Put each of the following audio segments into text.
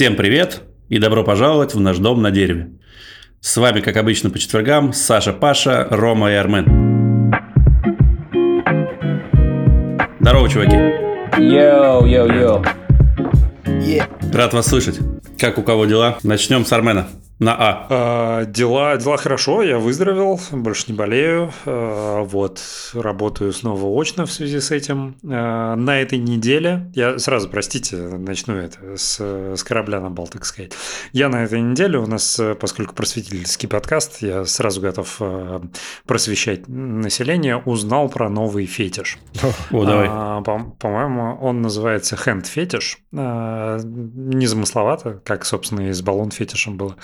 Всем привет и добро пожаловать в наш дом на дереве. С вами, как обычно, по четвергам Саша, Паша, Рома и Армен. Здорово, чуваки. Йоу, йоу, йоу. Рад вас слышать. Как у кого дела? Начнем с Армена. На А. А, дела, дела хорошо, я выздоровел, больше не болею. А, вот, работаю снова очно в связи с этим. А, на этой неделе, я сразу, простите, начну это с, с корабля на бал, так сказать. Я на этой неделе, у нас, поскольку просветительский подкаст, я сразу готов а, просвещать население, узнал про новый фетиш. О, давай. А, по- по-моему, он называется hand фетиш. А, незамысловато, как, собственно, и с баллон фетишем было.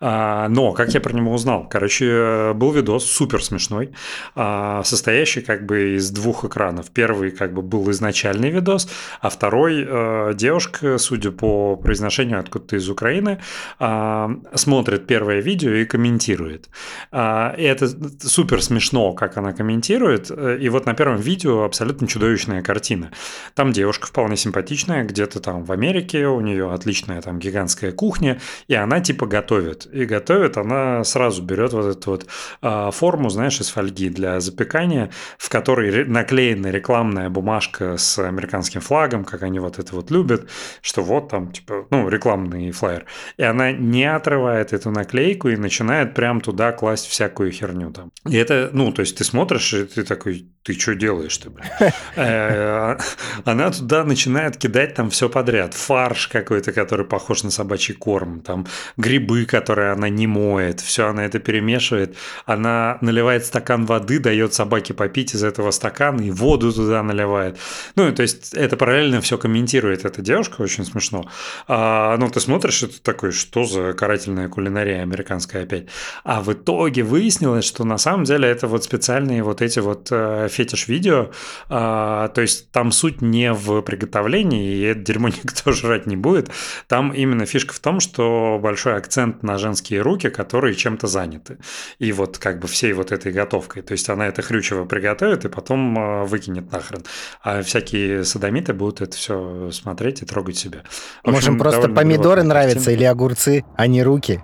А, но, как я про него узнал? Короче, был видос супер смешной, а, состоящий как бы из двух экранов. Первый как бы был изначальный видос, а второй э, девушка, судя по произношению откуда-то из Украины, а, смотрит первое видео и комментирует. И это супер смешно, как она комментирует. И вот на первом видео абсолютно чудовищная картина. Там девушка вполне симпатичная, где-то там в Америке, у нее отличная там гигантская кухня, и она типа готовит. И готовит она сразу берет вот эту вот а, форму, знаешь, из фольги для запекания, в которой наклеена рекламная бумажка с американским флагом, как они вот это вот любят, что вот там типа, ну, рекламный флаер. И она не отрывает эту наклейку и начинает прям туда класть всякую херню там. И это, ну, то есть ты смотришь, и ты такой, ты что делаешь ты, блин? Э, Она туда начинает кидать там все подряд. Фарш какой-то, который похож на собачий корм, там грибы, которые она не моет, все она это перемешивает. Она наливает стакан воды, дает собаке попить из этого стакана и воду туда наливает. Ну, то есть это параллельно все комментирует эта девушка, очень смешно. А, ну, ты смотришь, это такой, что за карательная кулинария американская опять. А в итоге выяснилось, что на самом деле это вот специальные вот эти вот э, фетиш-видео, а, то есть там суть не в приготовлении, и это дерьмо никто жрать не будет. Там именно фишка в том, что большой акцент на женские руки, которые чем-то заняты. И вот как бы всей вот этой готовкой. То есть она это хрючево приготовит и потом э, выкинет нахрен. А всякие садомиты будут это все смотреть и трогать себя. В общем, Можем просто помидоры нравятся или огурцы, а не руки.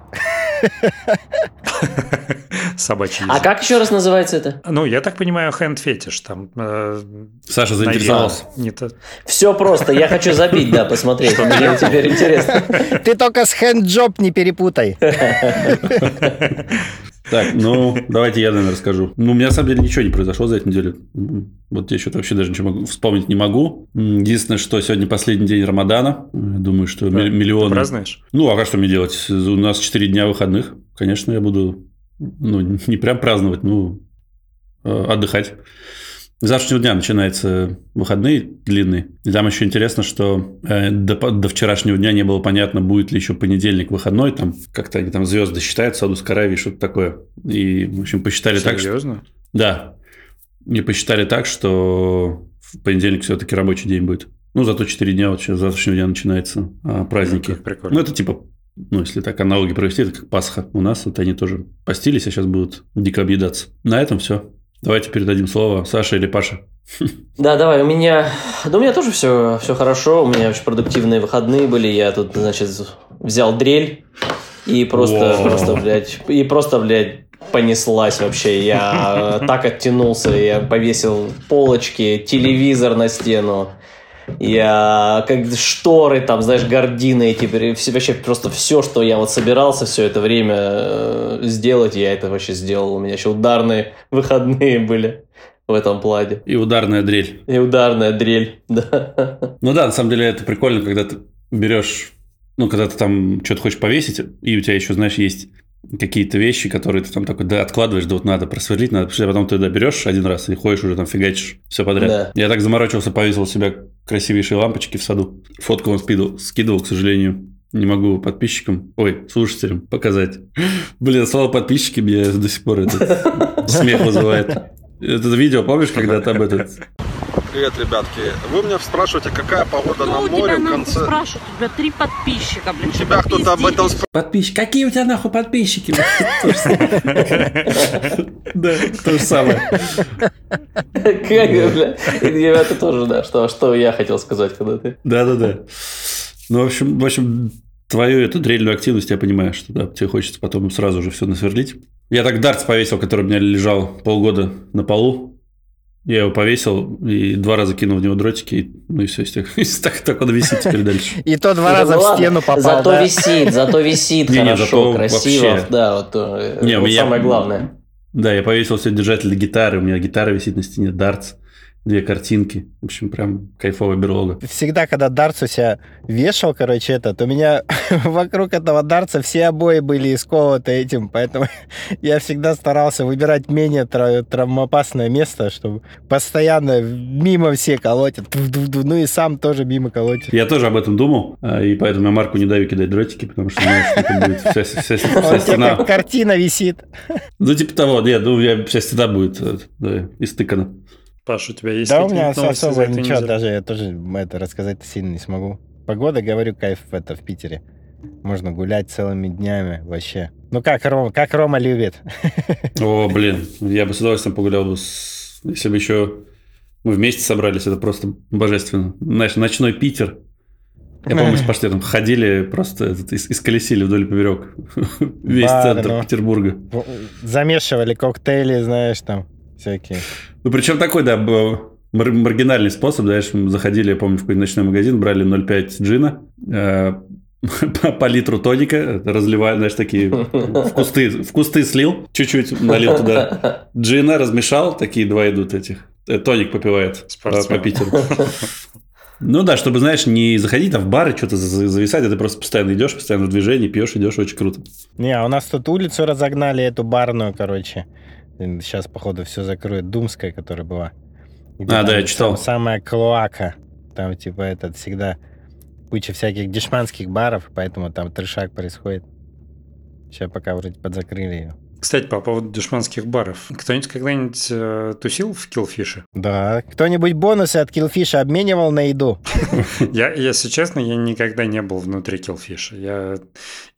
Собачий А как еще раз называется это? Ну, я так понимаю, hand фетиш там. э, Саша заинтересовался. Не то. Все просто, я хочу забить, да, посмотреть. Мне теперь интересно. Ты только с хэнджоп не перепутай. Так, ну, давайте я, наверное, расскажу. Ну, у меня, на самом деле, ничего не произошло за эту неделю. Вот я что-то вообще даже ничего могу- вспомнить не могу. Единственное, что сегодня последний день Рамадана. Думаю, что Да. ми- миллионы... Празднуешь? Ну, а что мне делать? У нас 4 дня выходных. Конечно, я буду, ну, не прям праздновать, ну, э, отдыхать. Завтрашнего дня начинаются выходные длинные. И там еще интересно, что э, до, до вчерашнего дня не было понятно, будет ли еще понедельник выходной. Там как-то они там звезды считают Саудовской Аравии, что-то такое. И, в общем, посчитали так, что... Серьезно? Да. И посчитали так, что в понедельник все-таки рабочий день будет. Ну, зато 4 дня, вот сейчас с завтрашнего дня начинаются а, праздники. Ну, прикольно. Ну, это типа, ну, если так аналоги провести, это как Пасха. У нас вот они тоже постились, а сейчас будут дико объедаться. На этом все. Давайте передадим слово Саше или Паше. Да, давай, у меня... Да у меня тоже все, все хорошо, у меня очень продуктивные выходные были, я тут, значит, взял дрель и просто, Вау. просто, блядь, и просто, блядь, понеслась вообще. Я так оттянулся, я повесил полочки, телевизор на стену. Я как шторы, там, знаешь, гардины эти, все- вообще просто все, что я вот собирался все это время э, сделать, я это вообще сделал. У меня еще ударные выходные были в этом плане. И ударная дрель. И ударная дрель, да. Ну да, на самом деле это прикольно, когда ты берешь, ну, когда ты там что-то хочешь повесить, и у тебя еще, знаешь, есть какие-то вещи, которые ты там такой, да, откладываешь, да вот надо просверлить, надо, а потом ты туда берешь один раз и ходишь уже там фигачишь все подряд. Да. Я так заморочился, повесил у себя красивейшие лампочки в саду. Фотку вам скидывал, скидывал, к сожалению. Не могу подписчикам, ой, слушателям показать. Блин, слово подписчики меня до сих пор этот смех вызывает. Это видео, помнишь, когда там этот... Привет, ребятки. Вы меня спрашиваете, какая погода на Кто у море тебя в конце... спрашивает? У тебя три подписчика, блин. что Тебя кто-то об этом пиздишь? Подписчики. Какие у тебя нахуй подписчики? Да, то же самое. Как, бля. И Это тоже, да, что, что я хотел сказать, когда ты... Да-да-да. Ну, в общем, в общем, твою эту дрельную активность я понимаю, что да, тебе хочется потом сразу же все насверлить. Я так дартс повесил, который у меня лежал полгода на полу. Я его повесил и два раза кинул в него дротики, и, ну и все, и так, так он висит теперь дальше. И то два раза в стену попал, Зато висит, зато висит хорошо, красиво. Да, вот, э, самое главное. Да, я повесил все держатель гитары, у меня гитара висит на стене, дартс, две картинки. В общем, прям кайфовая берлога. Всегда, когда дартс у себя вешал, короче, этот, у меня вокруг этого дартса все обои были исколоты этим, поэтому я всегда старался выбирать менее тра- травмоопасное место, чтобы постоянно мимо все колотят, ну и сам тоже мимо колотит. Я тоже об этом думал, а, и поэтому я Марку не даю кидать дротики, потому что знаешь, что это будет вся, вся- вся тебе стена. как картина висит. Ну, типа того, нет, ну, вся стена будет э, да, истыкана. Паш, у тебя есть Да, у меня особо ничего, даже я тоже это рассказать сильно не смогу. Погода, говорю, кайф это в Питере. Можно гулять целыми днями вообще. Ну как Рома, как Рома любит. О, блин, я бы с удовольствием погулял бы, с- если бы еще мы вместе собрались, это просто божественно. Знаешь, ночной Питер. Я помню, с паштетом ходили, просто этот, ис- исколесили вдоль и поперек весь Да, центр ну. Петербурга. Замешивали коктейли, знаешь, там всякие. Ну, причем такой, да, был мар- маргинальный способ, знаешь, мы заходили, я помню, в какой-то ночной магазин, брали 0,5 джина, э, по, по литру тоника, разливая, знаешь, такие в кусты, в кусты слил, чуть-чуть налил туда джина, размешал, такие два идут этих. Э, Тоник попивает по, Спортсмен. по Питеру. Ну да, чтобы, знаешь, не заходить там в бары, что-то за- зависать, а ты просто постоянно идешь, постоянно в движении, пьешь, идешь, очень круто. Не, а у нас тут улицу разогнали, эту барную, короче. Сейчас, походу, все закроют. Думская, которая была. Где А, да, я читал. сам- самая клоака. Там, типа, этот всегда куча всяких дешманских баров, поэтому там трешак происходит. Сейчас пока вроде подзакрыли ее. Кстати, по поводу дешманских баров. Кто-нибудь когда-нибудь э, тусил в Киллфише? Да. Кто-нибудь бонусы от Киллфиша обменивал на еду? Я, если честно, я никогда не был внутри Киллфиша. Я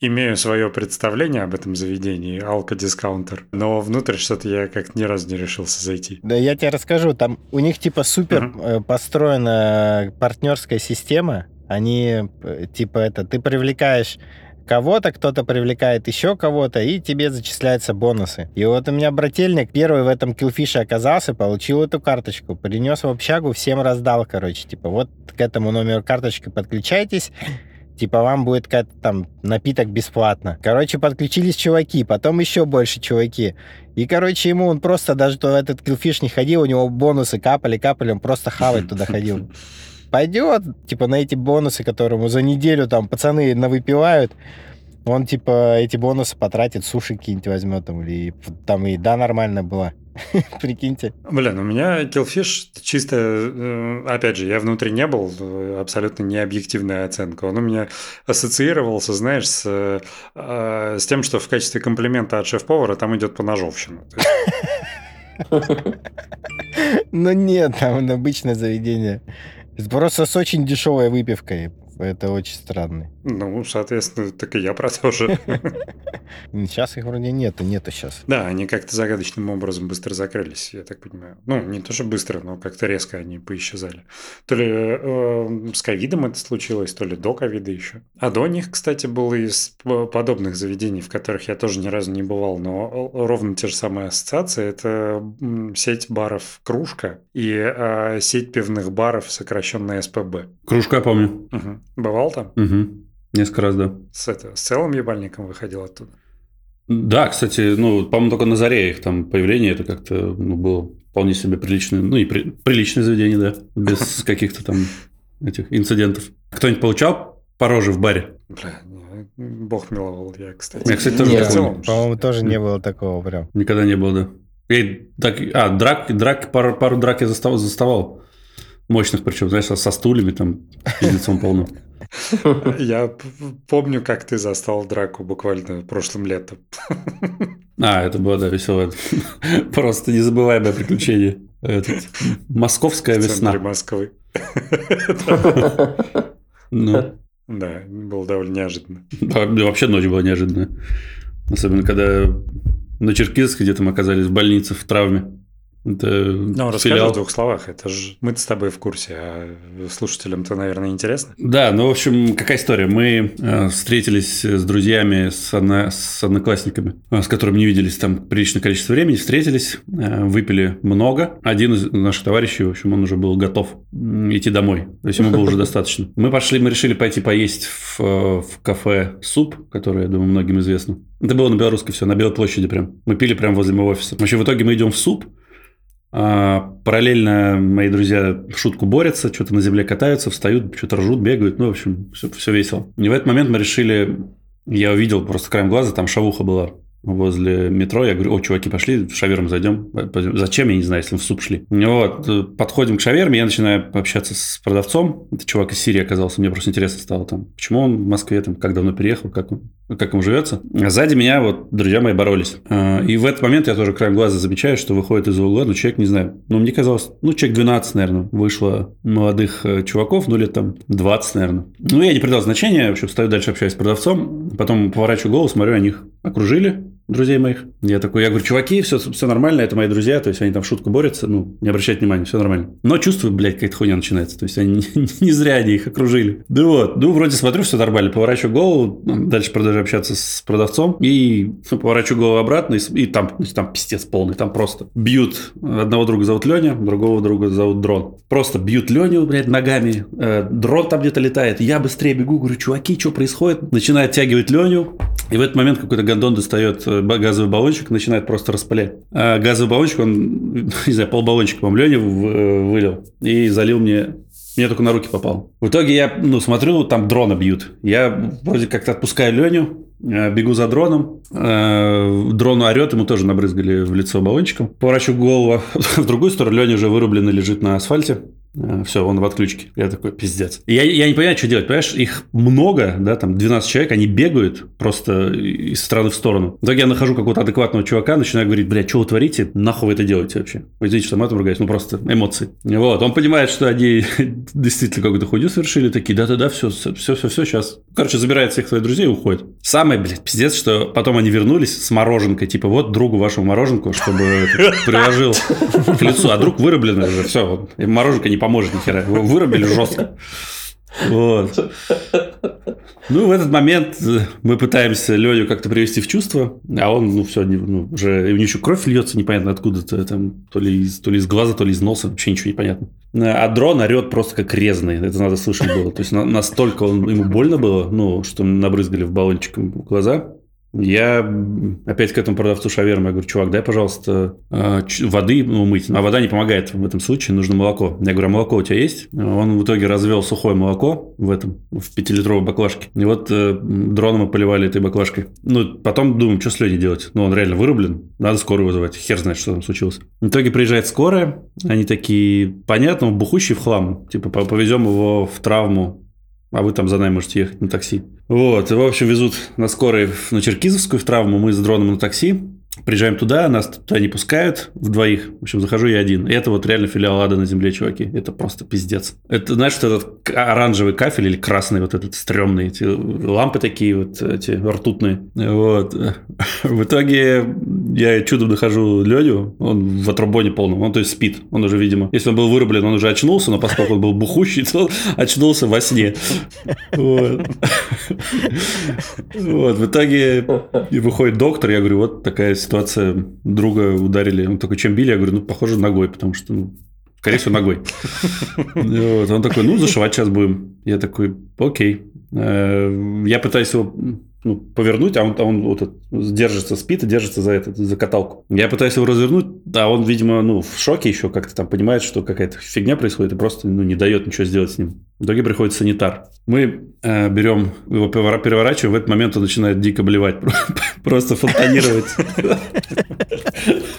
имею свое представление об этом заведении, алкодискаунтер, но внутрь что-то я как ни разу не решился зайти. Да я тебе расскажу, там у них типа супер э, построена партнерская система. Они э, типа это, ты привлекаешь кого-то, кто-то привлекает еще кого-то, и тебе зачисляются бонусы. И вот у меня брательник первый в этом киллфише оказался, получил эту карточку, принес в общагу, всем раздал, короче, типа вот к этому номеру карточки подключайтесь, типа вам будет какая-то там напиток бесплатно. Короче, подключились чуваки, потом еще больше чуваки. И, короче, ему он просто даже в этот киллфиш не ходил, у него бонусы капали, капали, он просто хавать туда ходил. Пойдет, типа, на эти бонусы, которые ему за неделю там пацаны навыпивают, он, типа, эти бонусы потратит, суши какие-нибудь возьмет там, или там и да, нормально было. Прикиньте. Блин, у меня Killfish чисто, э, опять же, я внутри не был, э, абсолютно не объективная оценка. Он у меня ассоциировался, знаешь, с, э, с тем, что в качестве комплимента от шеф-повара там идет поножовщина. То есть, Ну нет, там обычное заведение. Просто с очень дешевой выпивкой. Это очень странно. Ну, соответственно, так и я про то же. Сейчас их вроде нету, нету сейчас. Да, они как-то загадочным образом быстро закрылись, я так понимаю. Ну, не то, что быстро, но как-то резко они поисчезали. То ли э, с ковидом это случилось, то ли до ковида еще. А до них, кстати, было из подобных заведений, в которых я тоже ни разу не бывал, но ровно те же самые ассоциации. Это сеть баров «Кружка» и э, сеть пивных баров, сокращенная СПБ. Кружка помню. Бывал там? Мгм. Несколько раз, да. С, это, с целым ебальником выходил оттуда? Да, кстати, ну, по-моему, только на заре их там появление, это как-то ну, было вполне себе приличное, ну, и при- приличное заведение, да, без каких-то там этих инцидентов. Кто-нибудь получал по роже в баре? Бля, не, бог миловал я, кстати. Я, кстати, тоже Нет. По-моему, тоже не было такого прям. Никогда не было, да. И так, а, драк, драк, пару, пару драк я заставал, заставал. Мощных причем, знаешь, со, со стульями там, пиздецом полным. Я помню, как ты застал драку буквально прошлым летом. А, это было, да, веселое. Просто незабываемое приключение. Этот, московская в весна. Москвы. Ну, Да, было довольно неожиданно. Да, да, вообще ночь была неожиданная. Особенно, когда на Черкизской где-то мы оказались в больнице в травме. Это Ну, расскажи филиал. в двух словах. Это же мы с тобой в курсе, а слушателям-то, наверное, интересно. Да, ну, в общем, какая история? Мы э, встретились с друзьями, с, одно- с одноклассниками, э, с которыми не виделись там приличное количество времени, встретились, э, выпили много. Один из наших товарищей, в общем, он уже был готов идти домой. То есть ему было уже достаточно. Мы пошли, мы решили пойти поесть в, э, в кафе «Суп», которое, я думаю, многим известно. Это было на Белорусской все, на Белой площади прям. Мы пили прямо возле моего офиса. В общем, в итоге мы идем в «Суп», а, параллельно мои друзья в шутку борются, что-то на земле катаются, встают, что-то ржут, бегают. Ну, в общем, все, все весело. И в этот момент мы решили... Я увидел просто краем глаза, там шавуха была возле метро. Я говорю, о, чуваки, пошли, в шаверму зайдем. Зачем, я не знаю, если мы в суп шли. Вот, э, подходим к шаверме, я начинаю общаться с продавцом. Это чувак из Сирии оказался. Мне просто интересно стало там, почему он в Москве, там, как давно переехал, как он, как ему живется. Сзади меня вот друзья мои боролись. А, И в этот момент я тоже краем глаза замечаю, что выходит из угла, ну, человек, не знаю, ну, мне казалось, ну, человек 12, наверное, вышло молодых э, чуваков, ну, лет там 20, наверное. Ну, я не придал значения, в общем, стою дальше, общаюсь с продавцом, потом поворачиваю голову, смотрю, они их окружили, друзей моих. Я такой, я говорю, чуваки, все, все нормально, это мои друзья, то есть они там в шутку борются, ну, не обращайте внимания, все нормально. Но чувствую, блядь, какая-то хуйня начинается, то есть они не, не зря они их окружили. Да вот, ну, вроде смотрю, все нормально, поворачиваю голову, ну, дальше продолжаю общаться с продавцом, и ну, поворачиваю голову обратно, и, и там, ну, там пиздец полный, там просто бьют, одного друга зовут Леня, другого друга зовут Дрон. Просто бьют Леню, блядь, ногами, э, дрон там где-то летает, я быстрее бегу, говорю, чуваки, что происходит? Начинаю оттягивать Леню, и в этот момент какой-то гондон достает э, газовый баллончик, начинает просто распылять. А газовый баллончик, он, не знаю, полбаллончика, по-моему, Лене в- э, вылил и залил мне мне только на руки попал. В итоге я, ну, смотрю, там дрона бьют. Я вроде как-то отпускаю Леню, э, бегу за дроном. Э, Дрон орет, ему тоже набрызгали в лицо баллончиком. Поворачиваю голову в другую сторону. Леня уже вырубленно лежит на асфальте. Все, он в отключке. Я такой, пиздец. И Я, я не понимаю, что делать. Понимаешь, их много, да, там 12 человек, они бегают просто из стороны в сторону. В итоге я нахожу какого-то адекватного чувака, начинаю говорить, блядь, что вы творите? Нахуй вы это делаете вообще? Вы извините, что матом ругаюсь, ну просто эмоции. Вот, он понимает, что они действительно какую-то хуйню совершили, такие, да-да-да, все, все, все, все, сейчас. Короче, забирает всех своих друзей и уходит. Самое, блядь, пиздец, что потом они вернулись с мороженкой, типа, вот другу вашему мороженку, чтобы приложил к лицу, а друг вырубленный уже, все, мороженка не поможет ни хера, его вырубили жестко. Вот. Ну, в этот момент э, мы пытаемся Леню как-то привести в чувство, а он, ну, все, ну, уже, у него еще кровь льется непонятно откуда-то, там, то ли, из, то ли из глаза, то ли из носа, вообще ничего не понятно. А дрон орет просто как резный, это надо слышать было. То есть, на- настолько он, ему больно было, ну, что набрызгали в баллончиком глаза. Я опять к этому продавцу шавермы, я говорю, чувак, дай, пожалуйста, э, воды ну, мыть. А вода не помогает в этом случае, нужно молоко. Я говорю, а молоко у тебя есть? Он в итоге развел сухое молоко в этом, в пятилитровой баклажке. И вот э, дроном мы поливали этой баклажкой. Ну, потом думаем, что с Леней делать? Ну, он реально вырублен, надо скорую вызывать. Хер знает, что там случилось. В итоге приезжает скорая, они такие, понятно, он бухущий в хлам. Типа, по- повезем его в травму а вы там за нами можете ехать на такси. Вот, в общем, везут на скорой на Черкизовскую в травму, мы с дроном на такси. Приезжаем туда, нас туда не пускают в двоих. В общем, захожу я один. И это вот реально филиал ада на земле, чуваки. Это просто пиздец. Это, знаешь, что этот оранжевый кафель или красный, вот этот стрёмный, эти лампы такие вот, эти ртутные. Вот. В итоге я чудом нахожу Леню, он в отрубоне полном, он то есть спит. Он уже, видимо, если он был вырублен, он уже очнулся, но поскольку он был бухущий, то он очнулся во сне. Вот. Вот, в итоге выходит доктор, я говорю, вот такая ситуация, друга ударили. Он такой, чем били? Я говорю, ну, похоже, ногой, потому что, ну, скорее всего, ногой. Вот, он такой, ну, зашивать сейчас будем. Я такой, окей. Э, Я пытаюсь его ну, повернуть, а он, а он вот держится, спит и держится за, этот, за каталку. Я пытаюсь его развернуть, а он, видимо, ну, в шоке еще как-то там понимает, что какая-то фигня происходит и просто ну, не дает ничего сделать с ним. В итоге приходит санитар. Мы э, берем его, перевора- переворачиваем, в этот момент он начинает дико блевать, просто фонтанировать.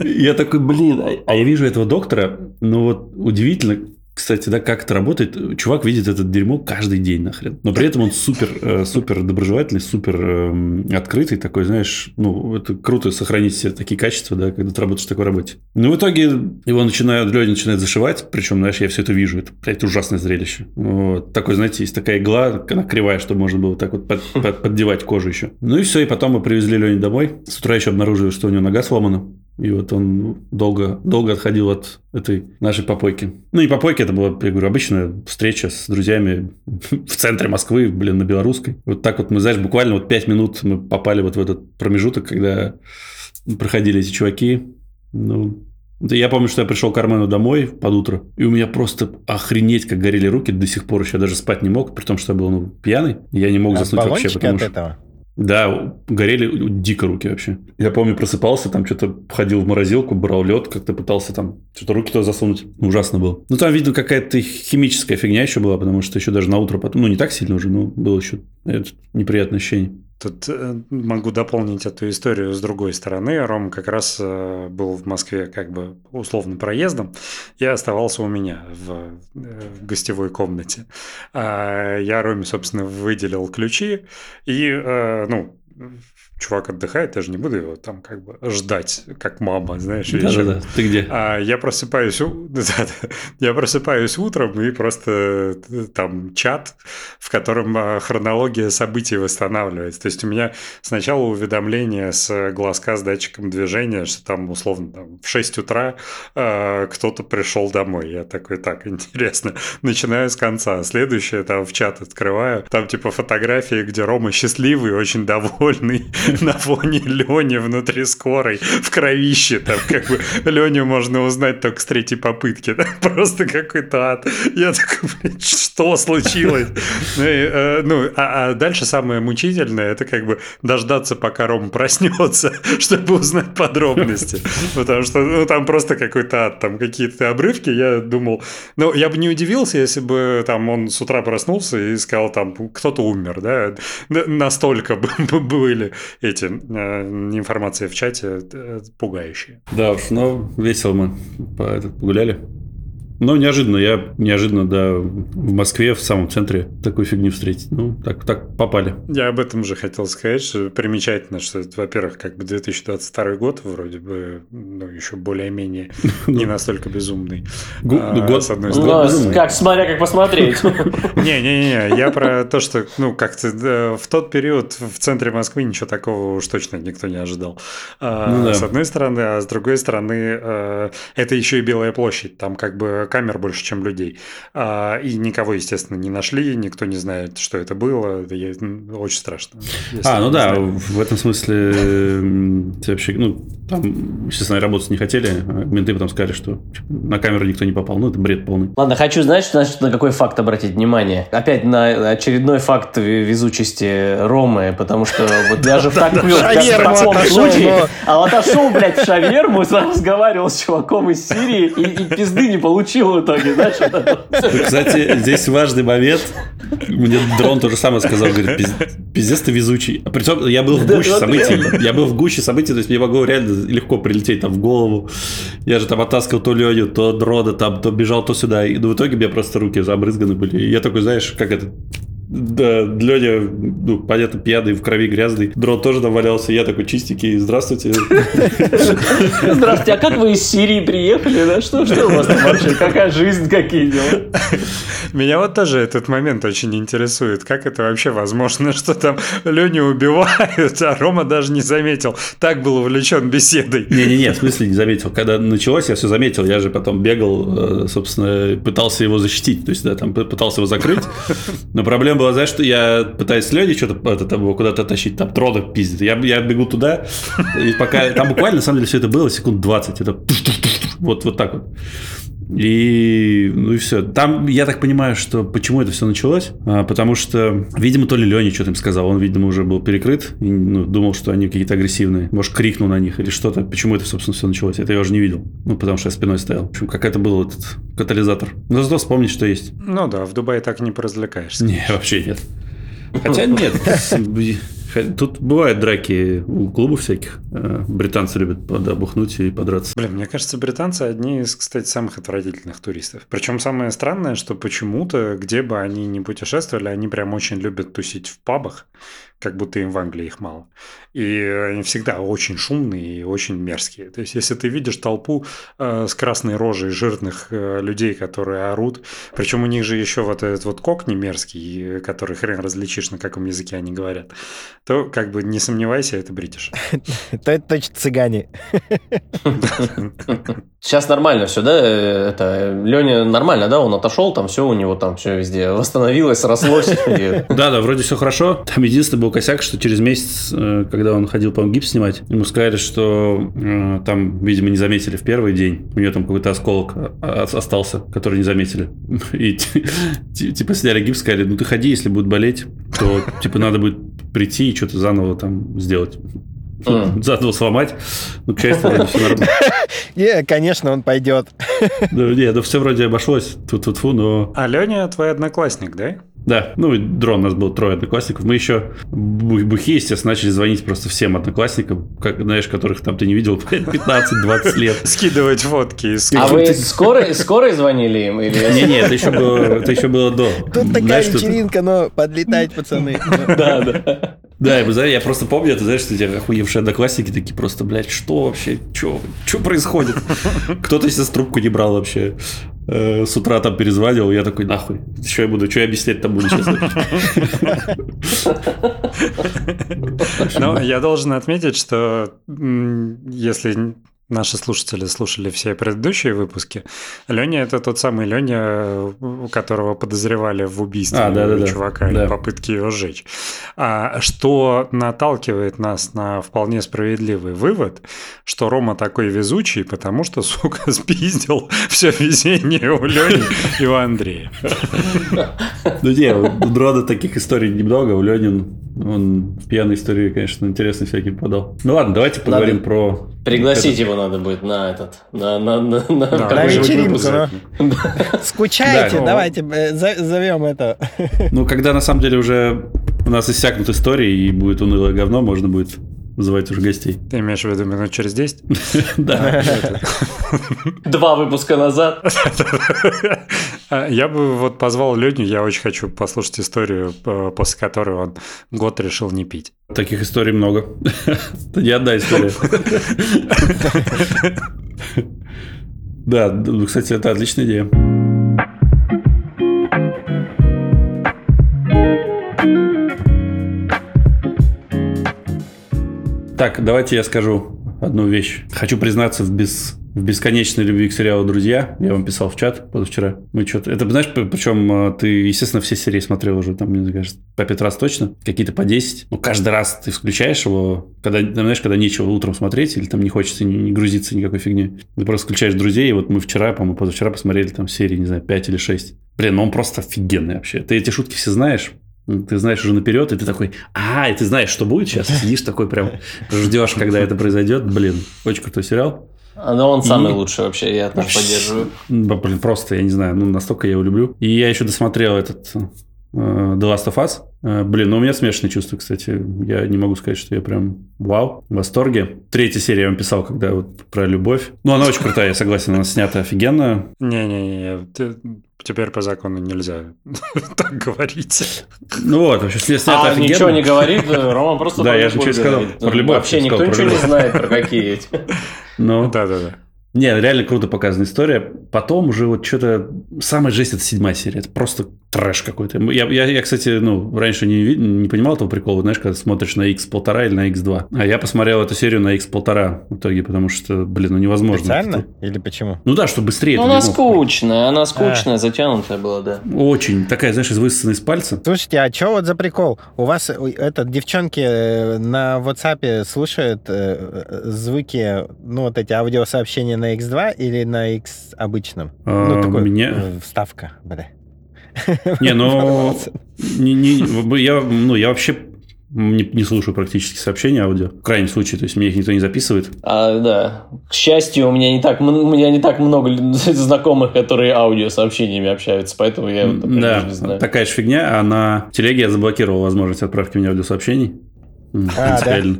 Я такой, блин, а- а я вижу этого доктора, ну вот удивительно, кстати, да, как это работает. Чувак видит это дерьмо каждый день нахрен. Но при этом он супер, э, супер доброжелательный, супер эм, открытый такой, знаешь, ну, это круто сохранить все такие качества, да, когда ты работаешь в такой работе. Ну, в итоге его начинают, люди начинают зашивать, причем, знаешь, я все это вижу, это, блядь, ужасное зрелище. Вот. Такой, знаете, есть такая игла, она кривая, чтобы можно было так вот под- под- поддевать кожу еще. Ну и все, и потом мы привезли Леню домой. С утра еще обнаружили, что у него нога сломана. И вот он долго, долго отходил от этой нашей попойки. Ну, не попойки, это была, я говорю, обычная встреча с друзьями в центре Москвы, блин, на Белорусской. Вот так вот мы, знаешь, буквально вот пять минут мы попали вот в этот промежуток, когда проходили эти чуваки. Ну, я помню, что я пришел к Армену домой под утро, и у меня просто охренеть, как горели руки до сих пор. Еще даже спать не мог, при том, что я был ну, пьяный. Я не мог От заснуть вообще, потому от что... этого? Да, горели дико руки вообще. Я помню, просыпался, там что-то ходил в морозилку, брал лед, как-то пытался там что-то руки туда засунуть. Ужасно было. Ну, там, видно, какая-то химическая фигня еще была, потому что еще даже на утро потом, ну, не так сильно уже, но было еще это неприятное ощущение. Тут э, могу дополнить эту историю с другой стороны. Ром как раз э, был в Москве как бы условно проездом. Я оставался у меня в, э, в гостевой комнате. А я Роме, собственно, выделил ключи. И, ну, чувак отдыхает, я же не буду его там как бы ждать, как мама, знаешь, вечером. Да-да-да, ты где? А я просыпаюсь, да, да. я просыпаюсь утром и просто э, там чат, в котором а, хронология событий восстанавливается. То есть у меня сначала уведомление с глазка с датчиком движения, что там условно там, в 6 утра а, кто-то пришел домой. Я такой, так, интересно. Начинаю с конца. Следующее там в чат открываю. Там типа фотографии, где Рома счастливый, очень довольный на фоне Лени внутри скорой в кровище. Там как бы Леню можно узнать только с третьей попытки. да. Просто какой-то ад. Я такой, блин, что случилось? Ну, и, э, ну, а, а дальше самое мучительное, это как бы дождаться, пока Рома проснется, чтобы узнать подробности. Потому что ну, там просто какой-то ад, там какие-то обрывки. Я думал, ну, я бы не удивился, если бы там он с утра проснулся и сказал, там, кто-то умер, да. Настолько бы были эти э, информации в чате э, пугающие. Да но весело мы по этот, погуляли. Но неожиданно, я неожиданно, да, в Москве, в самом центре, такую фигню встретить. Ну, так, так попали. Я об этом же хотел сказать, что примечательно, что, это, во-первых, как бы 2022 год вроде бы, ну, еще более-менее не настолько безумный. А, год- с одной Ну, стороны. безумный. как, смотря как посмотреть. Не-не-не, я про то, что, ну, как-то в тот период в центре Москвы ничего такого уж точно никто не ожидал. А, Ну. С одной стороны, а с другой стороны, э, это еще и Белая площадь, там как бы камер больше, чем людей. А, И никого, естественно, не нашли, никто не знает, что это было. Это очень страшно. А, ну да, знаю. в этом смысле вообще, ну, там, естественно, работать не хотели, а менты потом сказали, что типа, на камеру никто не попал. Ну, это бред полный. Ладно, хочу, знаешь, значит, на какой факт обратить внимание? Опять на очередной факт ве- везучести Ромы, потому что вот даже в, таком случае, а вот отошел, блядь, в шаверму, разговаривал с чуваком из Сирии и, и пизды не получил в итоге. Ну, Кстати, здесь важный момент. Мне дрон то же самое сказал, говорит, «Пиз- пиздец ты везучий. А причем я был в Да, гуще событий. Я был в гуще событий, то есть мне могло реально легко прилететь там в голову. Я же там оттаскивал то Леню, то дрода, там, то бежал, то сюда. И ну, в итоге у меня просто руки забрызганы были. И я такой, знаешь, как это... Да, Леня, ну, понятно, пьяный, в крови грязный. Дрон тоже там валялся. Я такой чистенький. Здравствуйте. Здравствуйте, а как вы из Сирии приехали? Да? Что, что у вас там вообще? Какая жизнь, какие дела? Меня вот тоже этот момент очень интересует. Как это вообще возможно, что там Леню убивают, а Рома даже не заметил. Так был увлечен беседой. Не-не-не, в смысле не заметил. Когда началось, я все заметил. Я же потом бегал, э, собственно, пытался его защитить. То есть, да, там пытался его закрыть. Но проблема была, знаешь, что я пытаюсь с Леней что-то куда-то тащить, там трона пиздит. Я, я бегу туда, и пока... Там буквально, на самом деле, все это было секунд 20. Это вот, вот так вот. И, ну и все. Там, я так понимаю, что почему это все началось, А, потому что, видимо, то ли Леня что-то им сказал, он, видимо, уже был перекрыт, и ну, думал, что они какие-то агрессивные, может, крикнул на них или что-то. Почему это, собственно, все началось? Это я уже не видел, ну, потому что я спиной стоял. В общем, как это был этот катализатор. Но зато вспомнить, что есть. Ну да, в Дубае так не поразвлекаешься. Не, вообще нет. Хотя нет. Тут бывают драки у клубов всяких. Э, Британцы любят подобухнуть и подраться. Блин, мне кажется, британцы одни из, кстати, самых отвратительных туристов. Причем самое странное, что почему-то, где бы они ни путешествовали, они прям очень любят тусить в пабах, как будто им в Англии их мало. И они всегда очень шумные и очень мерзкие. То есть, если ты видишь толпу э, с красной рожей жирных э, людей, которые орут, причем у них же еще вот этот вот кок не мерзкий, который хрен различишь, на каком языке они говорят, то как бы не сомневайся, это бритиш. То это точно цыгане. Сейчас нормально все, да? Это Леня нормально, да? Он отошел, там все у него там все везде восстановилось, срослось. Да, да, вроде все хорошо. Там единственный был косяк, что через месяц, э, когда он ходил, по гипс снимать, ему сказали, что э, там, видимо, не заметили в первый день. У него там какой-то осколок остался, который не заметили. И типа сняли гипс, сказали, ну ты ходи, если будет болеть, то типа надо будет прийти и что-то заново там сделать. Mm. Заново сломать. Ну, к счастью, все нормально. Не, конечно, он пойдет. Да, не, да все вроде обошлось. Тут тут фу, но... А Леня твой одноклассник, да? Да, ну, дрон, у нас было трое одноклассников. Мы еще бухи, естественно, начали звонить просто всем одноклассникам, как, знаешь, которых там ты не видел 15-20 лет. Скидывать фотки. А вы скоро, скоро звонили им? Не-не, это еще было, это еще было до. Тут такая вечеринка, но подлетать, пацаны. Да, да. Да, я, я просто помню, ты знаешь, что эти охуевшие одноклассники такие просто, блядь, что вообще, что, что происходит? Кто-то сейчас трубку не брал вообще. Э, с утра там перезванивал, я такой, нахуй, что я буду, что я объяснять там буду сейчас? Ну, я должен отметить, что если наши слушатели слушали все предыдущие выпуски, Леня это тот самый Леня, которого подозревали в убийстве а, да, да, чувака да. и попытке его сжечь. А, что наталкивает нас на вполне справедливый вывод, что Рома такой везучий, потому что, сука, спиздил все везение у Лени и у Андрея. Ну не, у Дрона таких историй немного, у Лени он в пьяной истории, конечно, интересно всяким подал. Ну ладно, давайте поговорим про... Пригласить его надо будет на этот, на, на, на, на, да, на вечеринку. Ну. Скучаете, да, давайте э, зовем это. Ну, когда на самом деле уже у нас иссякнут истории и будет унылое говно, можно будет вызывать уже гостей. Ты имеешь в виду минут через 10? Да. Два выпуска назад. А, я бы вот позвал Леню, я очень хочу послушать историю, э, после которой он год решил не пить. Таких историй много. Не одна история. Да, кстати, это отличная идея. Так, давайте я скажу одну вещь. Хочу признаться в, без, в бесконечной любви к сериалу «Друзья». Я вам писал в чат позавчера. Мы что-то... Это, знаешь, причем э, ты, естественно, все серии смотрел уже, там, мне кажется, по пять раз точно. Какие-то по 10. Ну, каждый раз ты включаешь его, когда, знаешь, когда нечего утром смотреть, или там не хочется не, не грузиться никакой фигни. Ты просто включаешь «Друзей», и вот мы вчера, по-моему, позавчера посмотрели там серии, не знаю, 5 или 6. Блин, ну он просто офигенный вообще. Ты эти шутки все знаешь. Ты знаешь уже наперед, и ты такой, а, и ты знаешь, что будет сейчас, сидишь такой прям, ждешь, когда это произойдет. Блин, очень крутой сериал. А, ну, он самый и... лучший вообще, я тоже поддерживаю. Блин, просто, я не знаю, ну, настолько я его люблю. И я еще досмотрел этот uh, The Last of Us. Uh, блин, ну, у меня смешанные чувства, кстати. Я не могу сказать, что я прям вау, в восторге. Третья серия я вам писал, когда вот про любовь. Ну, она очень крутая, я согласен, она снята офигенно. Не-не-не, Теперь по закону нельзя так говорить. Ну вот, вообще, если а, ничего не говорит, Рома просто Да, я же ничего сказал. Про любовь. Вообще никто ничего не знает про какие эти. Ну, да-да-да. Не, реально круто показана история. Потом уже вот что-то... Самая жесть – это седьмая серия. Это просто трэш какой-то. Я, я, я кстати, ну, раньше не, не понимал этого прикола, знаешь, когда смотришь на X1,5 или на X2. А я посмотрел эту серию на X1,5 в итоге, потому что, блин, ну невозможно. Специально? Или почему? Ну да, чтобы быстрее. Ну, она скучная, она скучная, а. затянутая была, да. Очень. Такая, знаешь, из высосанной из пальца. Слушайте, а что вот за прикол? У вас, этот, девчонки э, на WhatsApp слушают э, звуки, ну, вот эти аудиосообщения на X2 или на X обычном? А, ну, такой мне... Э, вставка, бля. Не, ну, не, не, я, ну, я вообще не, не слушаю практически сообщения аудио. В крайнем случае, то есть мне их никто не записывает. А, да. К счастью, у меня не так, у меня не так много знакомых, которые аудио сообщениями общаются, поэтому я вот, Да, не знаю. такая же фигня, а на телеге я заблокировал возможность отправки мне аудиосообщений. М, А, да. принципиально.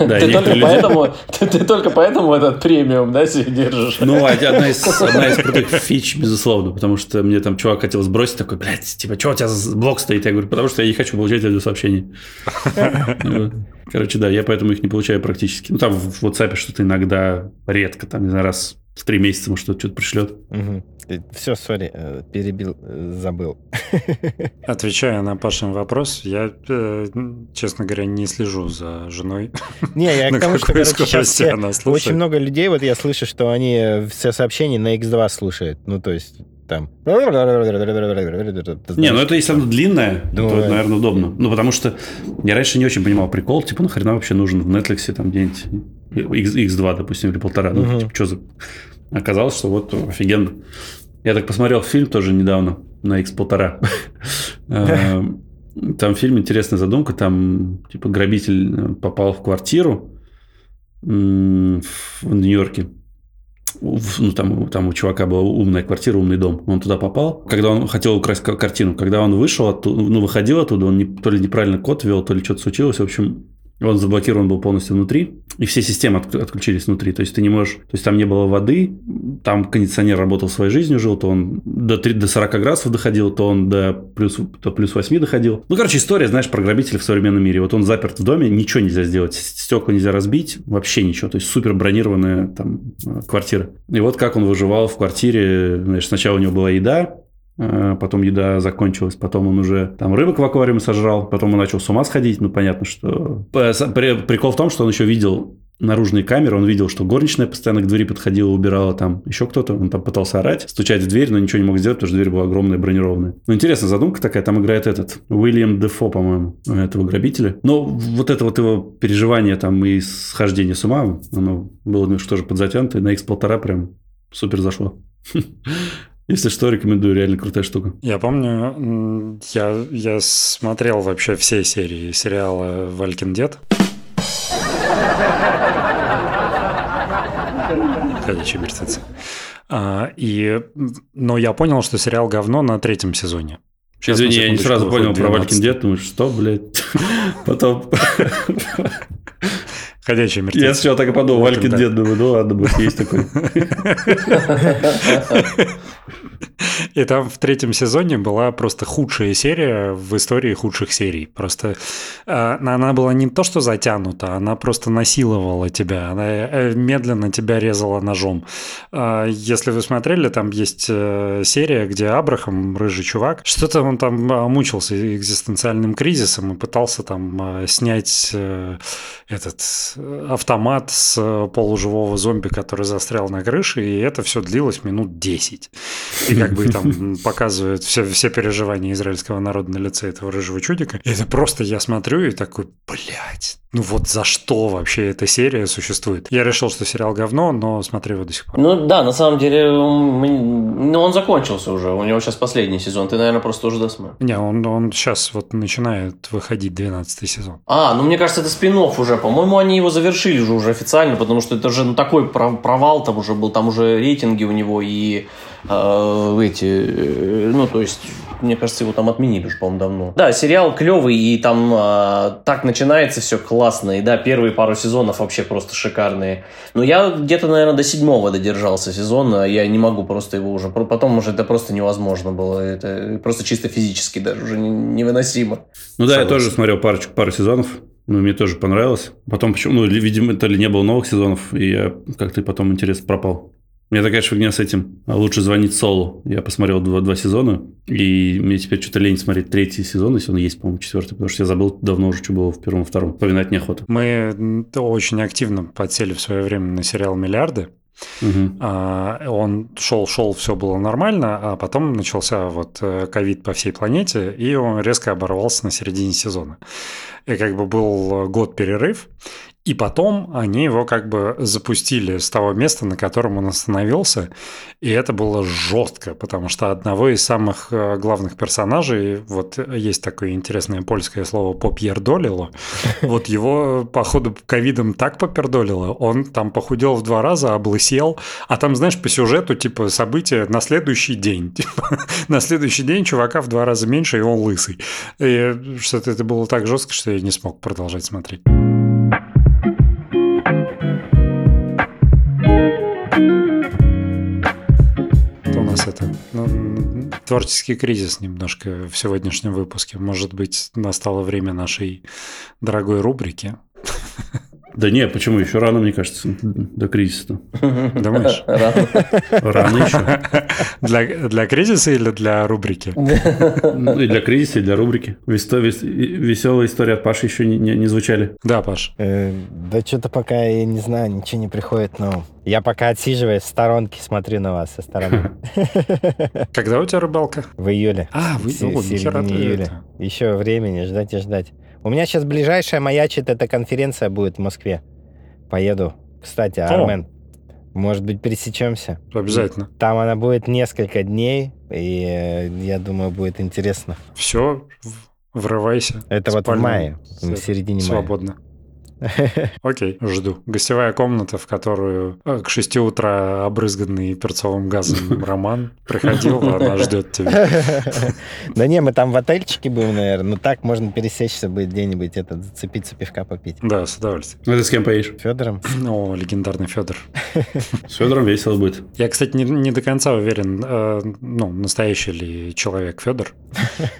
Да, Ты только люди- поэтому, ты, ты только поэтому этот премиум, да, себе держишь? Ну, одна из, одна из крутых фич, безусловно, потому что мне там чувак хотел сбросить, такой, блядь, типа, что у тебя за блок стоит? Я говорю, потому что я не хочу получать аудиосообщения. Ну, Короче, да, я поэтому их не получаю практически. Ну, там в WhatsApp что-то иногда редко, там, не знаю, раз в три месяца, может, что-то что-то пришлет. Все, сори, э, перебил, э, забыл. Отвечая на Пашин вопрос, я, э, честно говоря, не слежу за женой. Не, я к тому, что, короче, сейчас все- очень много людей, вот я слышу, что они все сообщения на X2 слушают. Ну, то есть, там... Не, ну это если оно длинное, Ну, то, да. наверное, удобно. Ну, потому что я раньше не очень понимал прикол, типа, нахрена вообще нужен в Netflix там где-нибудь X, X2, допустим, или полтора. Ну, Мгм. типа, что за... Оказалось, что вот офигенно. Я так посмотрел фильм тоже недавно на X1,5. Э, Там фильм интересная задумка. Там, типа, грабитель э, попал в квартиру в Нью-Йорке. Ну, там, там у чувака была умная квартира, умный дом. Он туда попал. Когда он хотел украсть ка- картину, когда он вышел оттуда, ну, выходил оттуда, он не, то ли неправильно код ввел, то ли что-то случилось. В общем, он заблокирован был полностью внутри, и все системы от- отключились внутри. То есть ты не можешь... То есть там не было воды, там кондиционер работал своей жизнью, жил, то он до, три- до 40 градусов доходил, то он до плюс, то плюс 8 доходил. Ну, короче, история, знаешь, про грабителя в современном мире. Вот он заперт в доме, ничего нельзя сделать, стекла нельзя разбить, вообще ничего. То есть супер бронированная там э, квартира. И вот как он выживал в квартире. Знаешь, сначала у него была еда, потом еда закончилась, потом он уже там рыбок в аквариуме сожрал, потом он начал с ума сходить, ну, понятно, что... Прикол в том, что он еще видел наружные камеры, он видел, что горничная постоянно к двери подходила, убирала там еще кто-то, он там пытался орать, стучать в дверь, но ничего не мог сделать, потому что дверь была огромная, бронированная. Ну, интересная задумка такая, там играет этот Уильям Дефо, по-моему, этого грабителя. Но вот это вот его переживание там и схождение с ума, оно было немножко тоже подзатянуто, и на X1,5 прям супер зашло. Если что, рекомендую, реально крутая штука. Я помню, я, я смотрел вообще все серии сериала «Валькин дед». Ходячие мертвецы. А, и, но я понял, что сериал говно на третьем сезоне. Сейчас, Извини, я не сразу понял выходит про Валькин 12-й. дед, думаю, что, блядь. Потом Ходячие мертвецы. я сначала так и подумал, Вот Валькин да. дед, думаю, ну ладно, будет есть такой. И там в третьем сезоне была просто худшая серия в истории худших серий. Просто э, она была не то, что затянута, она просто насиловала тебя. Она э, медленно тебя резала ножом. А, Если вы смотрели, там есть э, серия, где Абрахам, рыжий чувак, что-то он там мучился экзистенциальным кризисом и пытался там снять э, этот э, автомат с э, полуживого зомби, который застрял на крыше, и это все длилось минут 10. И как бы там показывают все, все переживания израильского народа на лице этого рыжего чудика. И это просто я смотрю и такой, блядь, ну вот за что вообще эта серия существует? Я решил, что сериал говно, но смотрю его до сих пор. Ну да, на самом деле, ну он закончился уже, у него сейчас последний сезон, ты, наверное, просто уже досмотрел. Не, он, он сейчас вот начинает выходить 12 сезон. А, ну мне кажется, это спин уже. По-моему, они его завершили же уже официально, потому что это же ну, такой пров- провал там уже был, там уже рейтинги у него и э, эти, э, ну то есть, мне кажется, его там отменили уже, по-моему, давно. Да, сериал клевый и там э, так начинается все классно, и да, первые пару сезонов вообще просто шикарные. Но я где-то, наверное, до седьмого додержался сезона, я не могу просто его уже, потом уже это просто невозможно было, это просто чисто физически даже уже не- невыносимо. Ну да, я Согласен. тоже смотрел парочку, пару сезонов. Ну, мне тоже понравилось. Потом почему, ну, видимо, то ли не было новых сезонов, и я как-то потом интерес пропал. У меня такая фигня с этим. А Лучше звонить Солу. Я посмотрел два, два сезона, и мне теперь что-то лень смотреть третий сезон, если он есть, по-моему, четвертый, потому что я забыл давно уже, что было в первом и втором. Вспоминать неохота. Мы очень активно подсели в свое время на сериал «Миллиарды». А, Он шел, шел, все было нормально, а потом начался вот э, ковид по всей планете, и он резко оборвался на середине сезона. И как бы был год перерыв, И потом они его как бы запустили с того места, на котором он остановился. И это было жестко, потому что одного из самых э, главных персонажей, вот есть такое интересное польское слово «попьердолило», вот его, походу, ковидом так попердолило, он там похудел в два раза, облысел, а там, знаешь, по сюжету, типа, события на следующий день. Типа, на следующий день чувака в два раза меньше, и он лысый. И что-то это было так жестко, что я не смог продолжать смотреть. Нас это ну, творческий кризис немножко в сегодняшнем выпуске. Может быть, настало время нашей дорогой рубрики. Да не, почему? Еще рано, мне кажется, до кризиса. Думаешь? Рано. Рано еще. Для, для кризиса или для рубрики? Ну, и для кризиса, и для рубрики. Весто- вес- Веселые истории от Паши еще не, не- не звучали. Да, Паш. Э, да что-то пока, я не знаю, ничего не приходит, но я пока отсиживаюсь в сторонке, смотрю на вас со стороны. Когда у тебя рыбалка? В июле. А, вы, В это. Еще времени, ждать и ждать. У меня сейчас ближайшая маячит эта конференция будет в Москве. Поеду. Кстати, Армен, может быть, пересечемся? Обязательно. Там она будет несколько дней, и э, я думаю, будет интересно. Все, врывайся. Это вот в Спальня мае, в середине мая. Свободно. Окей, жду. Гостевая комната, в которую э, к 6 утра обрызганный перцовым газом Роман приходил, она ждет тебя. Да не, мы там в отельчике будем, наверное. Ну так можно пересечься будет где-нибудь, этот, зацепиться, пивка попить. Да, с удовольствием. Ну, ты с кем поедешь? Федором? О, легендарный Федор. С Федором весело будет. Я, кстати, не, не до конца уверен, э, ну, настоящий ли человек Федор.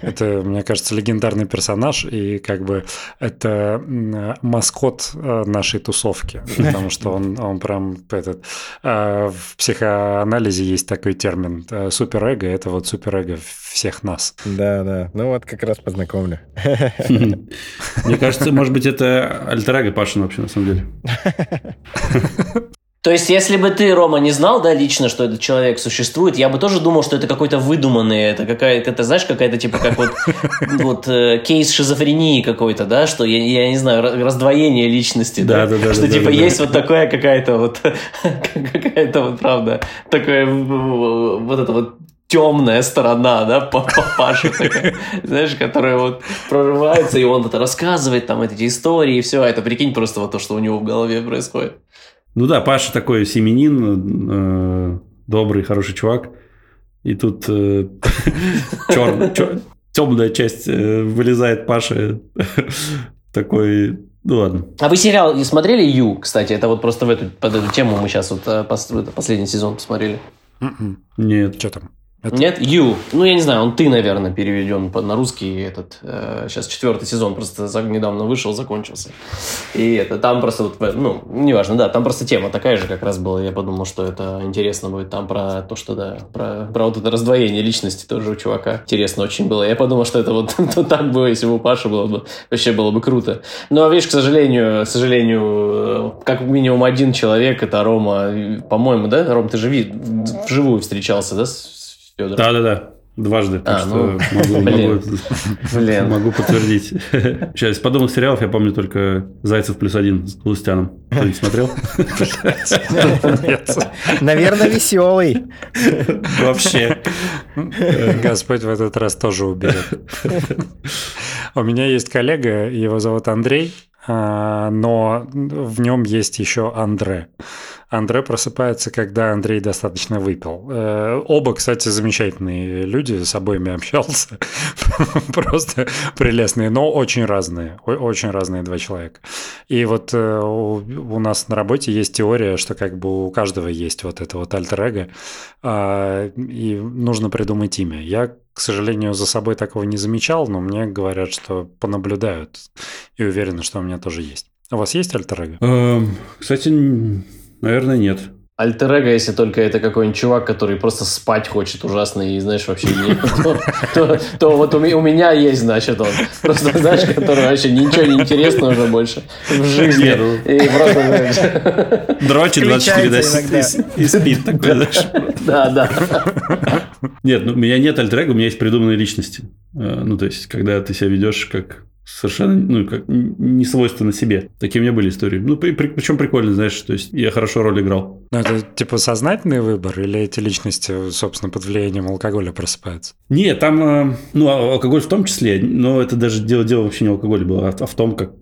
Это, мне кажется, легендарный персонаж, и как бы это м, маскот э, нашей тусовки, потому что он, он прям этот... э, В психоанализе есть такой термин э, суперэго, это вот суперэго всех нас. Да, да. Ну вот как раз познакомлю. Мне кажется, может быть, это альтер Пашин вообще, на самом деле. То есть, если бы ты, Рома, не знал, да, лично, что этот человек существует, я бы тоже думал, что это какой-то выдуманный, это какая-то, это, знаешь, какая-то типа как вот, вот э, кейс шизофрении какой-то, да, что я, я не знаю, раздвоение личности, да, Да, да, да, что да, типа да, да. есть вот такая какая-то вот, какая-то вот, правда, такая вот это вот темная сторона, да, па- папаши такая, знаешь, которая вот прорывается, и он это рассказывает, там, эти истории, и все, это, прикинь, просто вот то, что у него в голове происходит. Ну да, Паша такой семенин, э, добрый, хороший чувак. И тут э, темная часть э, вылезает Паша. Такой, ну ладно. А вы сериал не смотрели Ю, кстати? Это вот просто в эту, под эту тему мы сейчас вот э, последний сезон посмотрели. Нет. Что там? Это- Нет? Ю. Ну, я не знаю, он ты, наверное, переведен на русский. Этот, э, сейчас четвертый сезон просто недавно вышел, закончился. И это там просто, вот, ну, неважно, да, там просто тема такая же как раз была. Я подумал, что это интересно будет там про то, что, да, про, про вот это раздвоение личности тоже у чувака. Интересно очень было. Я подумал, что это вот то так бы, если бы у Паши было бы, вообще было бы круто. Но, видишь, к сожалению, к сожалению, э, как минимум один человек, это Рома, по-моему, да? Ром, ты же вживую встречался, да, с Федором? Да-да-да. Дважды. Так А, что ну, могу, блин. могу- Блин. могу подтвердить. Сейчас, из подобных сериалов я помню только «Зайцев плюс один» с Галустяном. Кто не смотрел? Наверное, веселый. Вообще. Господь в этот раз тоже уберет. У меня есть коллега, его зовут Андрей, но в нем есть еще Андре. Андре просыпается, когда Андрей достаточно выпил. Э, Оба, кстати, замечательные люди, с обоими общался. Просто прелестные, но очень разные. Очень разные два человека. И вот э, у нас на работе есть теория, что как бы у каждого есть вот это вот альтер-эго, а, и нужно придумать имя. Я, к сожалению, за собой такого не замечал, но мне говорят, что понаблюдают и уверены, что у меня тоже есть. У вас есть альтер-эго? Эм, Кстати, наверное, нет. Альтер эго, если только это какой-нибудь чувак, который просто спать хочет ужасно и, знаешь, вообще не... То, вот у, ме- у меня есть, значит, он. Просто, знаешь, который вообще ничего не интересно уже больше в жизни. И просто, Дрочит 24 да, Включается иногда. и, и спит такой, знаешь. да, да. Нет, ну, у меня нет альтер у меня есть придуманные личности. Э, Ну, то есть, когда ты себя ведешь как совершенно ну, как, не свойственно себе. Такие у меня были истории. Ну, при, при, причем прикольно, знаешь, то есть я хорошо роль играл. Ну, это типа сознательный выбор или эти личности, собственно, под влиянием алкоголя просыпаются? Нет, там, э, ну, а, алкоголь в том числе, но это даже дело, дело вообще не алкоголь было, а, а в том, как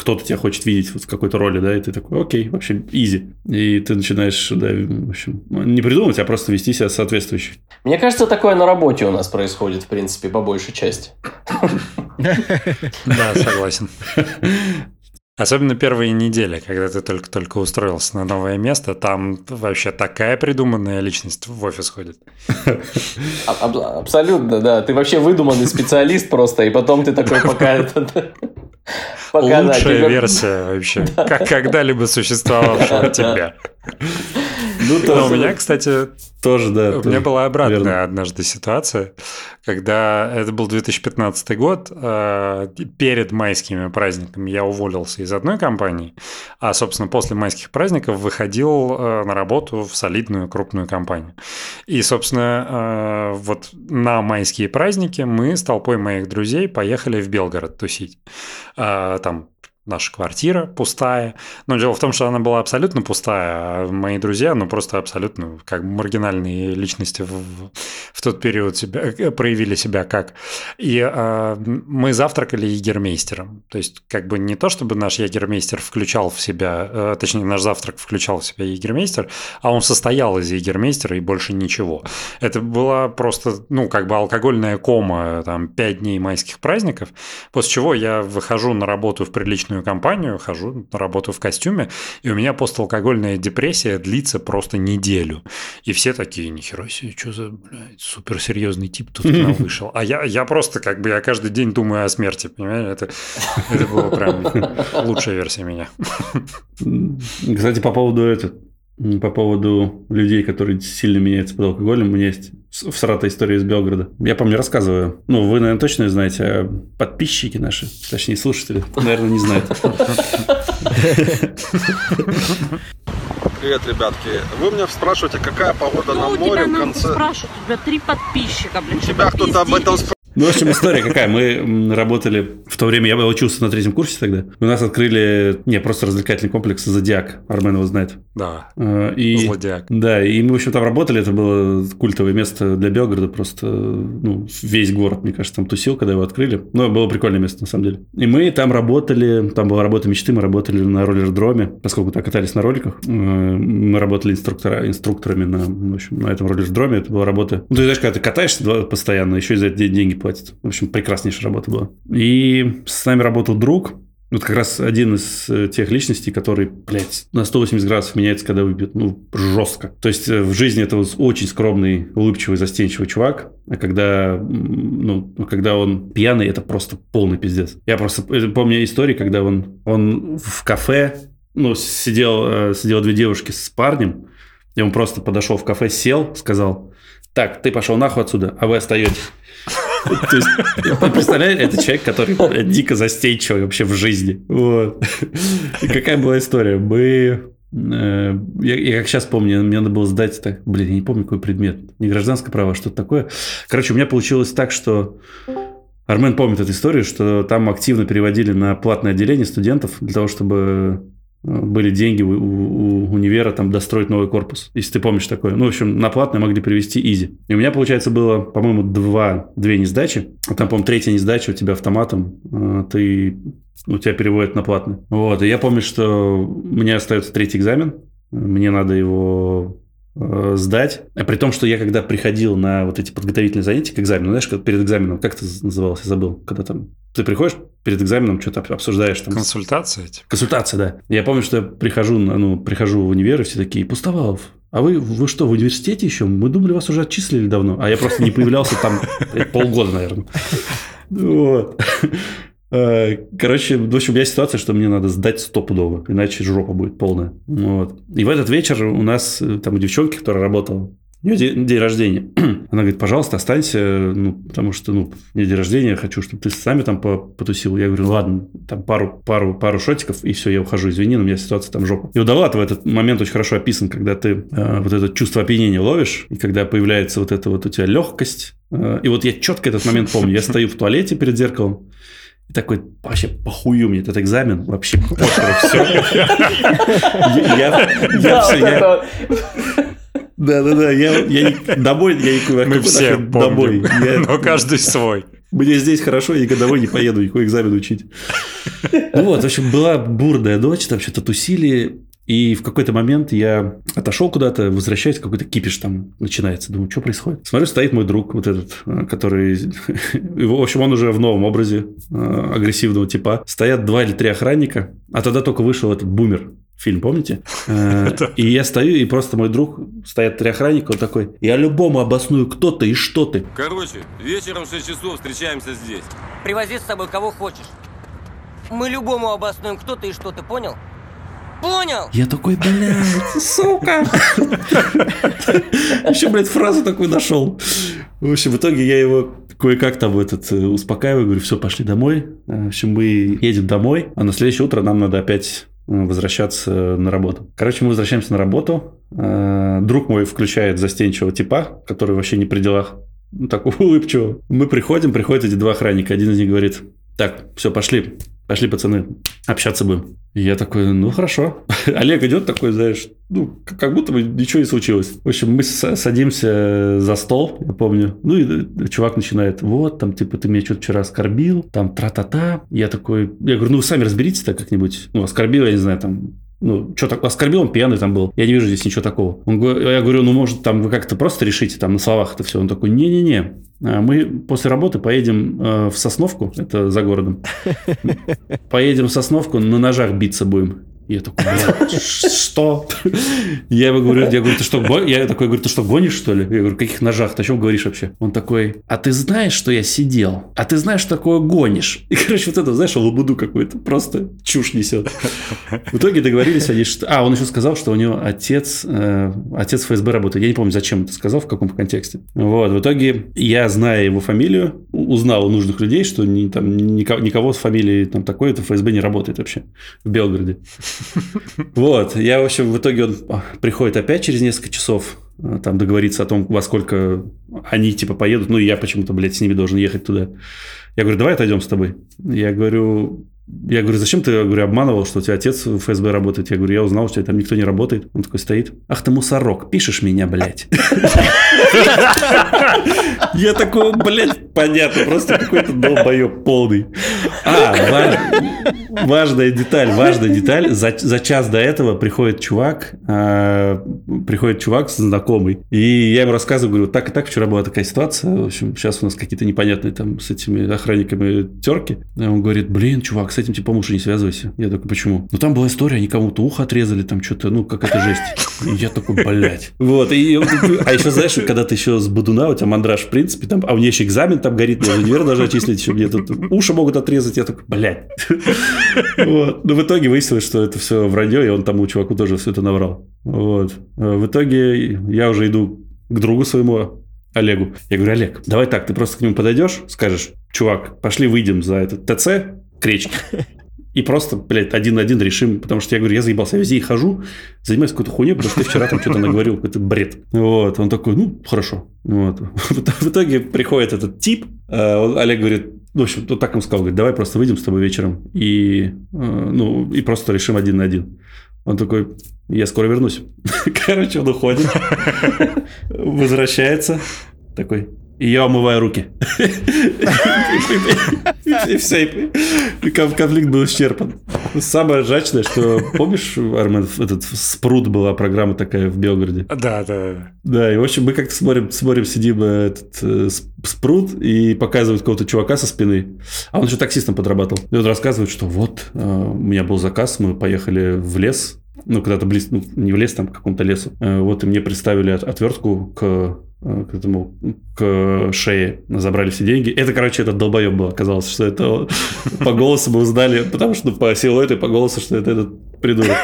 кто-то тебя хочет видеть вот в какой-то роли, да, и ты такой, окей, вообще, изи. И ты начинаешь, да, в общем, не придумывать, а просто вести себя соответствующе. Мне кажется, такое на работе у нас происходит, в принципе, по большей части. Да, согласен. Особенно первые недели, когда ты только-только устроился на новое место, там вообще такая придуманная личность в офис ходит. Абсолютно, да. Ты вообще выдуманный специалист просто, и потом ты такой пока Лучшая версия вообще, как когда-либо существовавшего тебя. Ну, Но у меня, кстати, тоже, да. У меня была обратная верно. однажды ситуация, когда это был 2015 год, э, перед майскими праздниками я уволился из одной компании, а, собственно, после майских праздников выходил э, на работу в солидную крупную компанию. И, собственно, э, вот на майские праздники мы с толпой моих друзей поехали в Белгород тусить. Там наша квартира пустая. Но дело в том, что она была абсолютно пустая, а мои друзья, ну, просто абсолютно как маргинальные личности в, в тот период себя, э, проявили себя как. И э, мы завтракали егермейстером. То есть, как бы не то, чтобы наш егермейстер включал в себя, э, точнее, наш завтрак включал в себя егермейстер, а он состоял из егермейстера и больше ничего. Это была просто, ну, как бы алкогольная кома, там, пять дней майских праздников, после чего я выхожу на работу в приличную строительную компанию, хожу на работу в костюме, и у меня посталкогольная депрессия длится просто неделю. И все такие, нихера себе, что за, блядь, суперсерьезный тип тут к нам вышел. А я, я просто, как бы, я каждый день думаю о смерти, понимаешь? Это, это было прям лучшая версия меня. Кстати, по поводу этого, по поводу людей, которые сильно меняются под алкоголем. У меня есть в Саратове история из Белгорода. Я помню, рассказываю. Ну, вы, наверное, точно знаете, а подписчики наши, точнее, слушатели, наверное, не знают. Привет, ребятки. Вы меня спрашиваете, какая погода на море в конце... спрашивают, у тебя три подписчика, блин. Тебя кто-то об этом спрашивает. Ну, в общем, история какая. Мы работали в то время, я учился на третьем курсе тогда. У нас открыли, не, просто развлекательный комплекс «Зодиак». Армен его знает. Да, а, и, Злодиак. Да, и мы, в общем, там работали. Это было культовое место для Белгорода. Просто, ну, весь город, мне кажется, там тусил, когда его открыли. Но было прикольное место, на самом деле. И мы там работали, там была работа мечты, мы работали на роллер-дроме, поскольку так катались на роликах. Э, мы работали инструктора, инструкторами на, в общем, на этом роллер-дроме. Это была работа... Ну, ты знаешь, когда ты катаешься постоянно, еще и за это деньги платят. В общем, прекраснейшая работа была. И с нами работал друг, вот как раз один из э, тех личностей, который, блядь, на 180 градусов меняется, когда выпьет, ну, жестко. То есть э, в жизни это вот очень скромный, улыбчивый, застенчивый чувак, а когда, ну, когда он пьяный, это просто полный пиздец. Я просто э, помню истории, когда он, он в кафе, ну, сидел, сидел две девушки с парнем, и он просто подошел в кафе, сел, сказал, так, ты пошел нахуй отсюда, а вы остаетесь. То есть, представляете, это человек, который дико застенчивый вообще в жизни. Вот. И какая была история? Мы э, я, я как сейчас помню, мне надо было сдать, так, блин, я не помню, какой предмет. Не гражданское право, а что-то такое. Короче, у меня получилось так, что Армен помнит эту историю, что там активно переводили на платное отделение студентов для того, чтобы были деньги у, у, универа там достроить новый корпус, если ты помнишь такое. Ну, в общем, на платное могли привести изи. И у меня, получается, было, по-моему, два, две несдачи. А там, по-моему, третья несдача у тебя автоматом, а, ты, у тебя переводят на платный. Вот, и я помню, что меня остается третий экзамен, мне надо его э, сдать. А при том, что я когда приходил на вот эти подготовительные занятия к экзамену, знаешь, перед экзаменом, как это называлось, я забыл, когда там ты приходишь перед экзаменом, что-то обсуждаешь там. Консультация? Типа. Консультация, да. Я помню, что я прихожу, ну, прихожу в универ, и все такие, Пустовалов, а вы, вы что, в университете еще? Мы думали, вас уже отчислили давно. А я просто не появлялся там полгода, наверное. Вот. Э, короче, в общем, у меня ситуация, что мне надо сдать стопудово, иначе жопа будет полная. Вот. И в этот вечер у нас э, там девчонки, которая работала, у нее день, день рождения. Она говорит, пожалуйста, останься, ну, потому что, ну, у меня день рождения, хочу, чтобы ты сами там потусил. Я говорю, ладно, там пару, пару, пару шотиков, и все, я ухожу, извини, но у меня ситуация там жопа. И у Далата в этот момент очень хорошо описан, когда ты э, вот это чувство опьянения ловишь, и когда появляется вот эта вот у тебя легкость. Э, и вот я четко этот момент помню. Я стою в туалете перед зеркалом, И такой, вообще, похую мне этот экзамен, вообще похер, все. Я все, да-да-да, я, я домой, я никуда Мы все домой. Я, но каждый свой. Мне здесь хорошо, я никогда домой не поеду, никакой экзамен учить. Ну вот, в общем, была бурная ночь, там что-то тусили, и в какой-то момент я отошел куда-то, возвращаюсь, какой-то кипиш там начинается. Думаю, что происходит? Смотрю, стоит мой друг, вот этот, э, который... В общем, он уже в новом образе э, агрессивного типа. Стоят два или три охранника, а тогда только вышел этот бумер фильм, помните? Э, и я стою, и просто мой друг, стоят три охранника, он такой, я любому обосную, кто ты и что ты. Короче, вечером в 6 часов встречаемся здесь. Привози с собой кого хочешь. Мы любому обоснуем, кто ты и что ты, понял? Понял? Я такой, блядь, сука. Еще, блядь, фразу такую нашел. В общем, в итоге я его кое-как там этот э, успокаиваю, говорю, все, пошли домой. В общем, мы едем домой, а на следующее утро нам надо опять э, возвращаться на работу. Короче, мы возвращаемся на работу. Э, друг мой включает застенчивого типа, который вообще не при делах. Ну, такого улыбчивого. Мы приходим, приходят эти два охранника. Один из них говорит, так, все, пошли, пошли, пацаны, общаться будем. И я такой, ну хорошо. Олег идет такой, знаешь, ну, как будто бы ничего не случилось. В общем, мы садимся за стол, я помню. Ну, и чувак начинает, вот, там, типа, ты меня что-то вчера оскорбил, там, тра-та-та. Я такой, я говорю, ну, вы сами разберитесь так как-нибудь. Ну, оскорбил, я не знаю, там, ну, что так, оскорбил, он пьяный там был. Я не вижу здесь ничего такого. Он, я говорю, ну, может, там вы как-то просто решите там на словах это все. Он такой, не-не-не, а мы после работы поедем э, в Сосновку, это за городом. Поедем в Сосновку, на ножах биться будем. Я такой, что? Я ему говорю, я говорю, ты что, я такой говорю, ты что, гонишь, что ли? Я говорю, каких ножах, ты о чем говоришь вообще? Он такой, а ты знаешь, что я сидел? А ты знаешь, что такое гонишь? И, короче, вот это, знаешь, лабуду какой-то, просто чушь несет. В итоге договорились они, что... А, он еще сказал, что у него отец, э, отец ФСБ работает. Я не помню, зачем это сказал, в каком контексте. Вот, в итоге я, зная его фамилию, узнал у нужных людей, что ни, там, никого, никого с фамилией там такой, это ФСБ не работает вообще в Белгороде. Вот, я, в общем, в итоге он приходит опять через несколько часов, э, там договориться о том, во сколько они, типа, поедут. Ну, и я почему-то, блядь, с ними должен ехать туда. Я говорю, давай отойдем с тобой. Я говорю, я говорю, зачем ты, я говорю, обманывал, что у тебя отец в ФСБ работает? Я говорю, я узнал, что там никто не работает. Он такой стоит. Ах ты мусорок, пишешь меня, блядь. Я такой, блядь, понятно, просто какой-то долбоеб полный. А, важная деталь, важная деталь. За, за час до этого приходит чувак, а, приходит чувак знакомый, и я ему рассказываю, говорю, так и так вчера была такая ситуация, в общем, сейчас у нас какие-то непонятные там с этими охранниками терки. И он говорит, блин, чувак, с этим типа лучше не связывайся. Я такой, почему? Ну, там была история, они кому-то ухо отрезали, там что-то, ну, как это жесть. И я такой, блядь. Вот, и, а еще, знаешь, когда ты еще с Будуна, у тебя мандраж, в принципе, там, а у меня еще экзамен там горит, мне универ даже отчислить, еще мне тут уши могут отрезать, я такой, блядь. Вот. Но в итоге выяснилось, что это все вранье, и он тому чуваку тоже все это наврал. Вот. В итоге я уже иду к другу своему, Олегу. Я говорю, Олег, давай так, ты просто к нему подойдешь, скажешь, чувак, пошли выйдем за этот ТЦ, к речке. И просто, блядь, один на один решим, потому что я говорю, я заебался, я везде и хожу, занимаюсь какой-то хуйней, потому что ты вчера там что-то наговорил, какой-то бред. Вот, он такой, ну, хорошо. Вот. В итоге приходит этот тип, э, Олег говорит, в общем, вот так ему сказал, говорит, давай просто выйдем с тобой вечером и, э, ну, и просто решим один на один. Он такой, я скоро вернусь. Короче, он уходит, возвращается, такой, и я умываю руки. И все, конфликт был исчерпан. Самое жачное, что, помнишь, Армен, этот спрут была программа такая в Белгороде? Да, да. Да, и, в общем, мы как-то смотрим, смотрим сидим э, этот э, спрут и показывают какого-то чувака со спины. А он еще таксистом подрабатывал. И он рассказывает, что вот, э, у меня был заказ, мы поехали в лес, ну, когда-то близ, ну, не в лес, там, к какому-то лесу. Вот, и мне представили отвертку к Э, к этому к шее забрали все деньги. Это, короче, этот долбоеб был. Оказалось, что это по голосу мы узнали, потому что по силуэту и по голосу, что это этот придурок.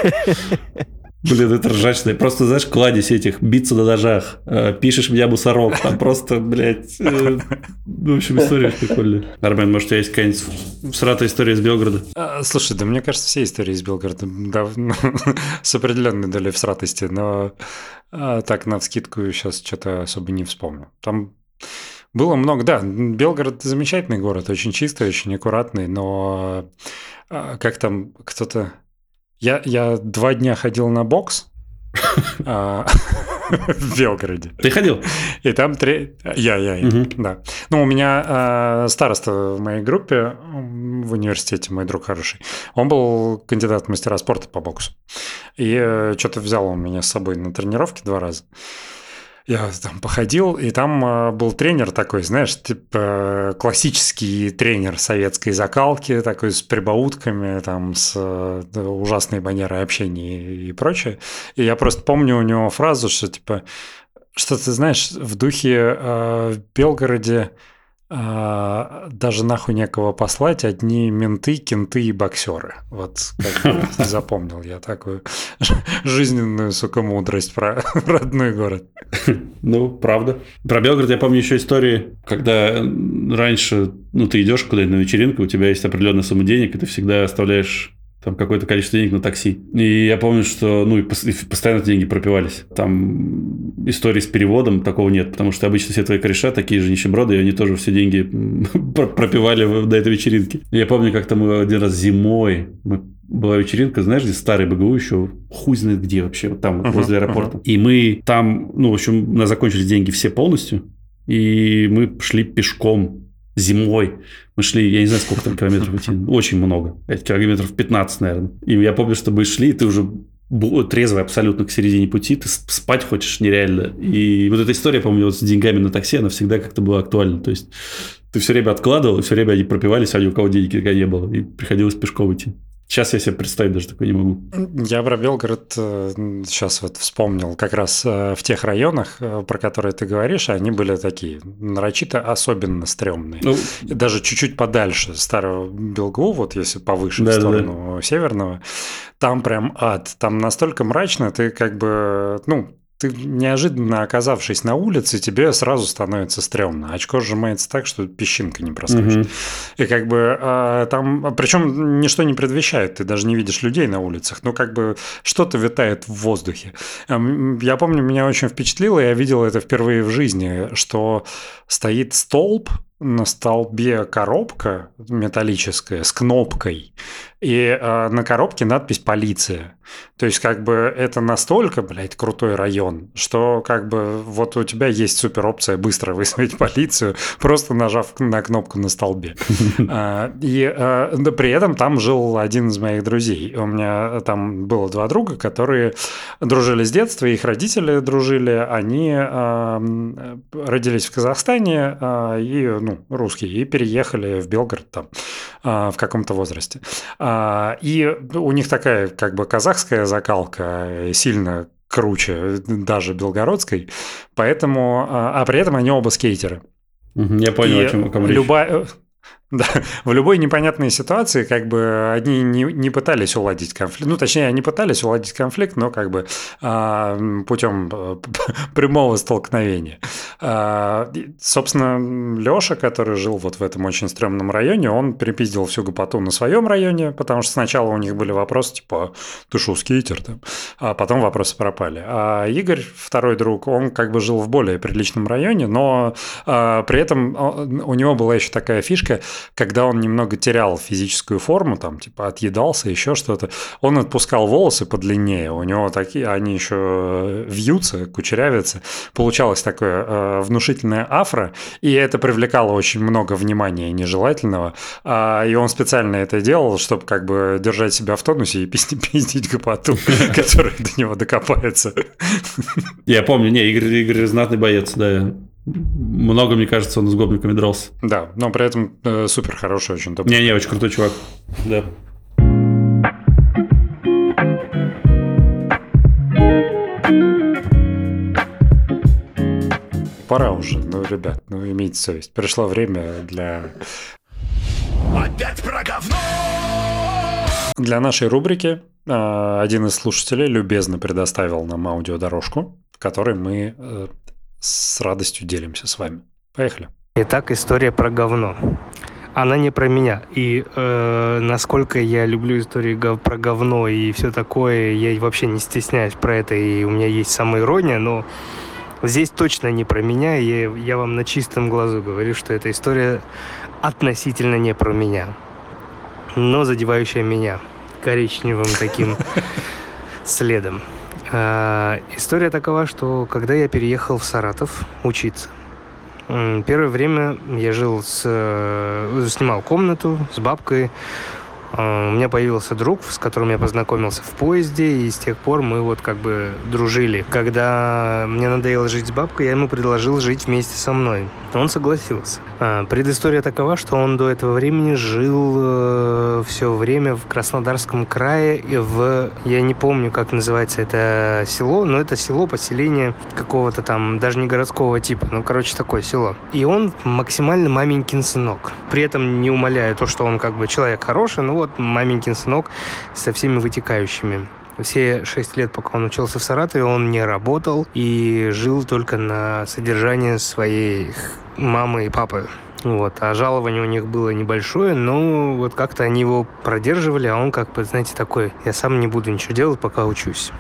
Блин, это ржачно. Просто, знаешь, кладезь этих, биться на ножах, э, пишешь меня мусорок, там просто, блядь, э, в общем, история прикольная. Армен, может, у тебя есть какая-нибудь сратая история из Белгорода? А, слушай, да мне кажется, все истории из Белгорода да, ну, с определенной долей всратости, но а, так, на вскидку сейчас что-то особо не вспомню. Там Было много, да. Белгород замечательный город, очень чистый, очень аккуратный, но а, как там кто-то... Я, я два дня ходил на бокс, а, в Белгороде. Ты ходил? И там три... Я, я, я, да. Ну, у меня э, староста в моей группе в университете, мой друг хороший, он был кандидат в мастера спорта по боксу. И что-то взял он меня с собой на тренировки два раза. Я там походил, и там э, был тренер такой, знаешь, типа классический тренер советской закалки, такой с прибаутками, там, с э, ужасной манерой общения и прочее. И я просто помню у него фразу, что типа, что ты знаешь, в духе э, в Белгороде э, даже нахуй некого послать, одни менты, кенты и боксеры. Вот как бы запомнил я такую жизненную, сука, мудрость про родной город. Ну, правда. Про Белгород я помню еще истории, когда раньше, ну, ты идешь куда-нибудь на вечеринку, у тебя есть определенная сумма денег, и ты всегда оставляешь там какое-то количество денег на такси. И я помню, что, ну, и пос- и постоянно деньги пропивались. Там истории с переводом такого нет, потому что обычно все твои кореша такие же нищеброды, и они тоже все деньги пропивали до этой вечеринки. Я помню, как-то мы один раз зимой, мы- была вечеринка, знаешь, где старый БГУ еще, хуй знает где вообще, вот там, Мгм, возле аэропорта. И мы там, ну, в общем, у нас закончились деньги все полностью, и мы шли пешком зимой. Мы шли, я не знаю, сколько там километров идти, очень много, пять километров 15, наверное. И я помню, что мы шли, и ты уже трезвый абсолютно к середине пути, ты спать хочешь нереально. И вот эта история, помню, вот с деньгами на такси, она всегда как-то была актуальна. То есть ты все время откладывал, все время они пропивались, а ни у кого денег никогда не было. И приходилось пешком идти. Сейчас я себе представить даже такое не могу. Я про Белгород сейчас вот вспомнил, как раз э, в тех районах, э, про которые ты говоришь, они были такие нарочито особенно стрёмные. Ну, Даже чуть-чуть подальше старого Белгу, вот если повыше в Да-да-да. сторону северного, там прям ад. Там настолько мрачно, ты как бы, ну, ты неожиданно оказавшись на улице, тебе сразу становится стрёмно. Очко сжимается так, что песчинка не проскочит. мгм. И как бы а, там, причем ничто не предвещает, ты даже не видишь людей на улицах, ну как бы что-то витает в воздухе. Эм, Я помню, меня очень впечатлило, я видел это впервые в жизни, что стоит столб, на столбе коробка металлическая с кнопкой, и э, на коробке надпись «Полиция». То есть, как бы, это настолько, блядь, крутой район, что, как бы, вот у тебя есть супер опция быстро вызвать полицию, просто нажав на кнопку на столбе. А, И а, да, при этом там жил один из моих друзей. У меня там было два друга, которые дружили с детства, их родители дружили. Они а, м, родились в Казахстане а, и, ну, русские, и переехали в Белгород там а, в каком-то возрасте. А, И у них такая, как бы, казахская закалка э, сильно круче даже белгородской, поэтому, а а при этом они оба скейтеры. Я понял, И о чем, о любая- Да, в любой непонятной ситуации, как бы они не, не пытались уладить конфликт. Ну, точнее, они пытались уладить конфликт, но как бы а, путем э, прямого столкновения. А, собственно, Леша, который жил вот в этом очень стрёмном районе, он припиздил всю гопоту на своем районе, потому что сначала у них были вопросы типа «ты шо, скейтер?» там, а потом вопросы пропали. А Игорь, второй друг, он как бы жил в более приличном районе, но а, при этом у него была еще такая фишка, когда он немного терял физическую форму, там, типа, отъедался, еще что-то, он отпускал волосы подлиннее, у него такие, они еще э, вьются, кучерявятся, получалось такое э, внушительное афро, и это привлекало очень много внимания нежелательного, а, и он специально это делал, чтобы как бы держать себя в тонусе и пиздить, пиздить гопоту, которая до него докопается. Я помню, не, Игорь, Игорь знатный боец, да. Много, мне кажется, он с гопниками дрался. Да, но при этом э, супер хороший, очень добрый. Не-не, очень крутой чувак. Да. Пора уже, ну, ребят, ну, имейте совесть. Пришло время для... Для нашей рубрики э, один из слушателей любезно предоставил нам аудиодорожку, в которой мы э, с радостью делимся с вами. Поехали. Итак, история про говно. Она не про меня. И э, насколько я люблю истории гов- про говно и все такое, я вообще не стесняюсь про это, и у меня есть самоирония, но Здесь точно не про меня, и я вам на чистом глазу говорю, что эта история относительно не про меня, но задевающая меня коричневым таким следом. А, история такова, что когда я переехал в Саратов учиться, первое время я жил с... э, снимал комнату с бабкой, У меня появился друг, с которым я познакомился в поезде, и с тех пор мы вот как бы дружили. Когда мне надоело жить с бабкой, я ему предложил жить вместе со мной. Он согласился. А, Предыстория такова, что он до этого времени жил все время в Краснодарском крае, и в... Я не помню, как называется это село, но это село, поселение какого-то там, даже не городского типа, ну, короче, такое село. И он максимально маменькин сынок. При этом не умаляя то, что он как бы человек хороший, ну вот маменькин сынок со всеми вытекающими. Все шесть лет, пока он учился в Саратове, он не работал и жил только на содержание своей мамы и папы. Вот. А жалование у них было небольшое, но вот как-то они его продерживали, а он как бы, знаете, такой, я сам не буду ничего делать, пока учусь.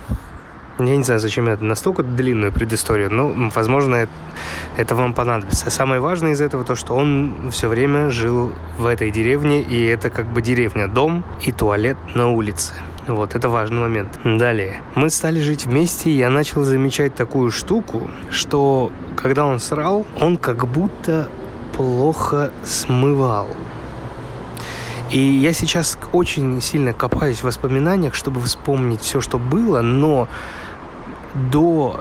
Я не знаю, зачем я настолько длинную предысторию, но, возможно, это, это вам понадобится. Самое важное из этого то, что он все время жил в этой деревне, и это как бы деревня, дом и туалет на улице. Вот, это важный момент. Далее. Мы стали жить вместе, и я начал замечать такую штуку, что когда он срал, он как будто плохо смывал. И я сейчас очень сильно копаюсь в воспоминаниях, чтобы вспомнить все, что было, но до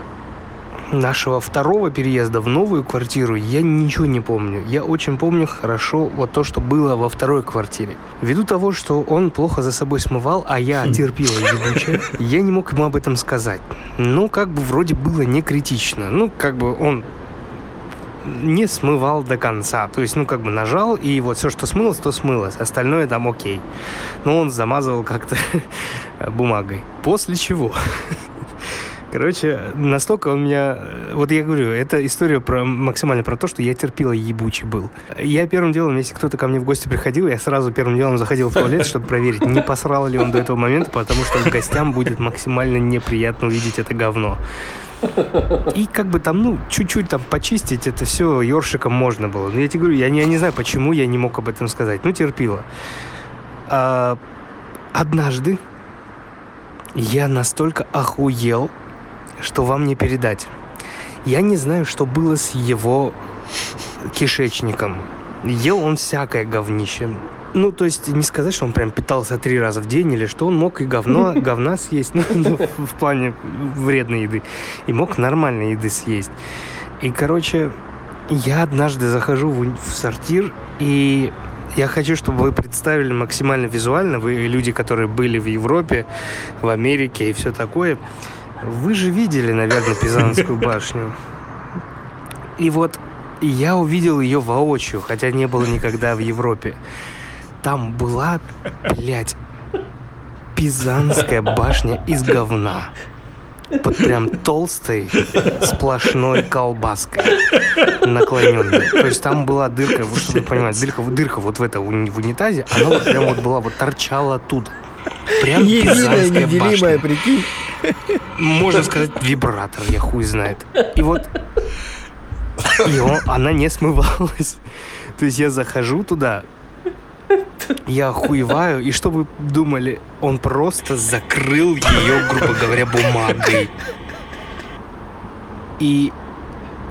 нашего второго переезда в новую квартиру я ничего не помню. Я очень помню хорошо вот то, что было во второй квартире. Ввиду того, что он плохо за собой смывал, а я терпела ебучая, я не мог ему об этом сказать. Ну, как бы вроде было не критично. Ну, как бы он не смывал до конца. То есть, ну, как бы нажал, и вот все, что смылось, то смылось. Остальное там окей. Но он замазывал как-то бумагой. После чего... Короче, настолько он меня... Вот я говорю, это история про максимально про то, что я терпила ебучий был. Я первым делом, если кто-то ко мне в гости приходил, я сразу первым делом заходил в туалет, чтобы проверить, не посрал ли он до этого момента, потому что гостям будет максимально неприятно увидеть это говно. И как бы там, ну, чуть-чуть там почистить это все ёршиком можно было. Но я тебе говорю, я не, я не знаю, почему я не мог об этом сказать. Ну, терпила. А, однажды я настолько охуел, что вам не передать. Я не знаю, что было с его кишечником. Ел он всякое говнище. Ну, то есть, не сказать, что он прям питался три раза в день, или что он мог и говно, говна съесть, ну, ну, в плане вредной еды, и мог нормальной еды съесть. И, короче, я однажды захожу в, в сортир, и я хочу, чтобы вы представили максимально визуально, вы люди, которые были в Европе, в Америке и все такое, вы же видели, наверное, Пизанскую башню. И вот я увидел ее воочию, хотя не было никогда в Европе. Там была, блядь, Пизанская башня из говна. Под прям толстой, сплошной колбаской наклоненной. То есть там была дырка, вот, чтобы вы понимаете, дырка, дырка вот в это в унитазе, она вот прям вот была, вот торчала оттуда. Прям Единая, Пизанская неделимая, башня. прикинь. Можно сказать, вибратор, я хуй знает. И вот и он- она не смывалась. То есть я захожу туда, я охуеваю, и что вы думали, он просто закрыл ее, грубо говоря, бумагой. И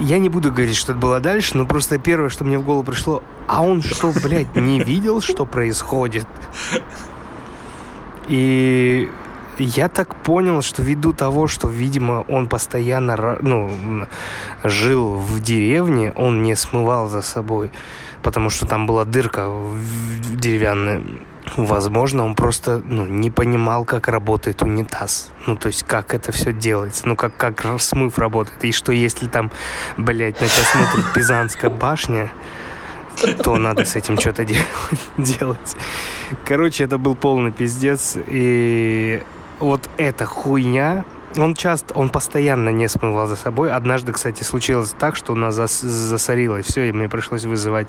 я не буду говорить, что это было дальше, но просто первое, что мне в голову пришло, а он что, блядь, не видел, что происходит? И я так понял, что ввиду того, что, видимо, он постоянно ну, жил в деревне, он не смывал за собой, потому что там была дырка деревянная. Возможно, он просто ну, не понимал, как работает унитаз. Ну, то есть, как это все делается. Ну, как, как смыв работает. И что, если там, блядь, на тебя смотрит Пизанская башня, то надо с этим что-то делать. Короче, это был полный пиздец. И вот эта хуйня, он часто, он постоянно не смывал за собой. Однажды, кстати, случилось так, что у нас зас- засорилось все, и мне пришлось вызывать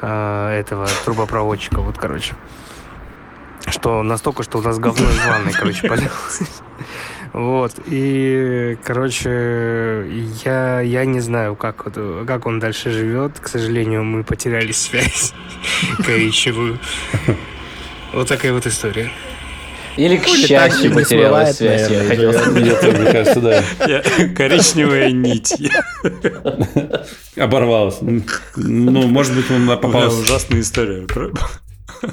э, этого трубопроводчика. Вот, короче. что настолько, что у нас говно из ванной, короче, полилось. Вот, и, короче, я, я не знаю, как, как он дальше живет. К сожалению, мы потеряли связь коричневую. Вот такая вот история. Или, к счастью, смывает, связь, я хотел. Мне кажется, да. Коричневая нить. Оборвалось. Ну, может быть, он попался... Ужасная история.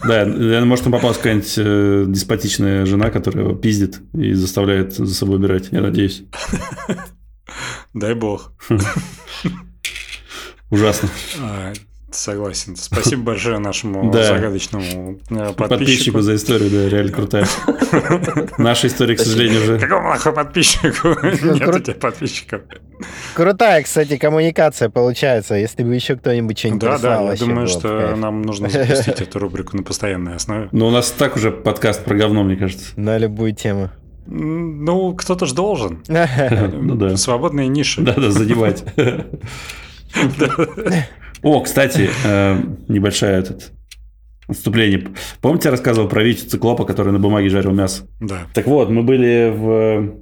Да, может, он попалась какая-нибудь э, деспотичная жена, которая его пиздит и заставляет за собой убирать. Я надеюсь. Дай бог. Ужасно. Согласен. Спасибо большое нашему Да. загадочному э, Подписчику подписчику. за историю, да, реально крутая. Наша история, к сожалению, уже... Какому нахуй подписчику? Нет у тебя подписчиков. Крутая, кстати, коммуникация получается, если бы еще кто-нибудь что-нибудь Да, да, я думаю, что нам нужно запустить эту рубрику на постоянной основе. Но у нас так уже подкаст про говно, мне кажется. На любую тему. Ну, кто-то ж должен. Ну да. Свободные ниши. Да-да, задевать. О, кстати, э, небольшое этот отступление. Помните, я рассказывал про Витю Циклопа, который на бумаге жарил мясо? Да. Так вот, мы были в...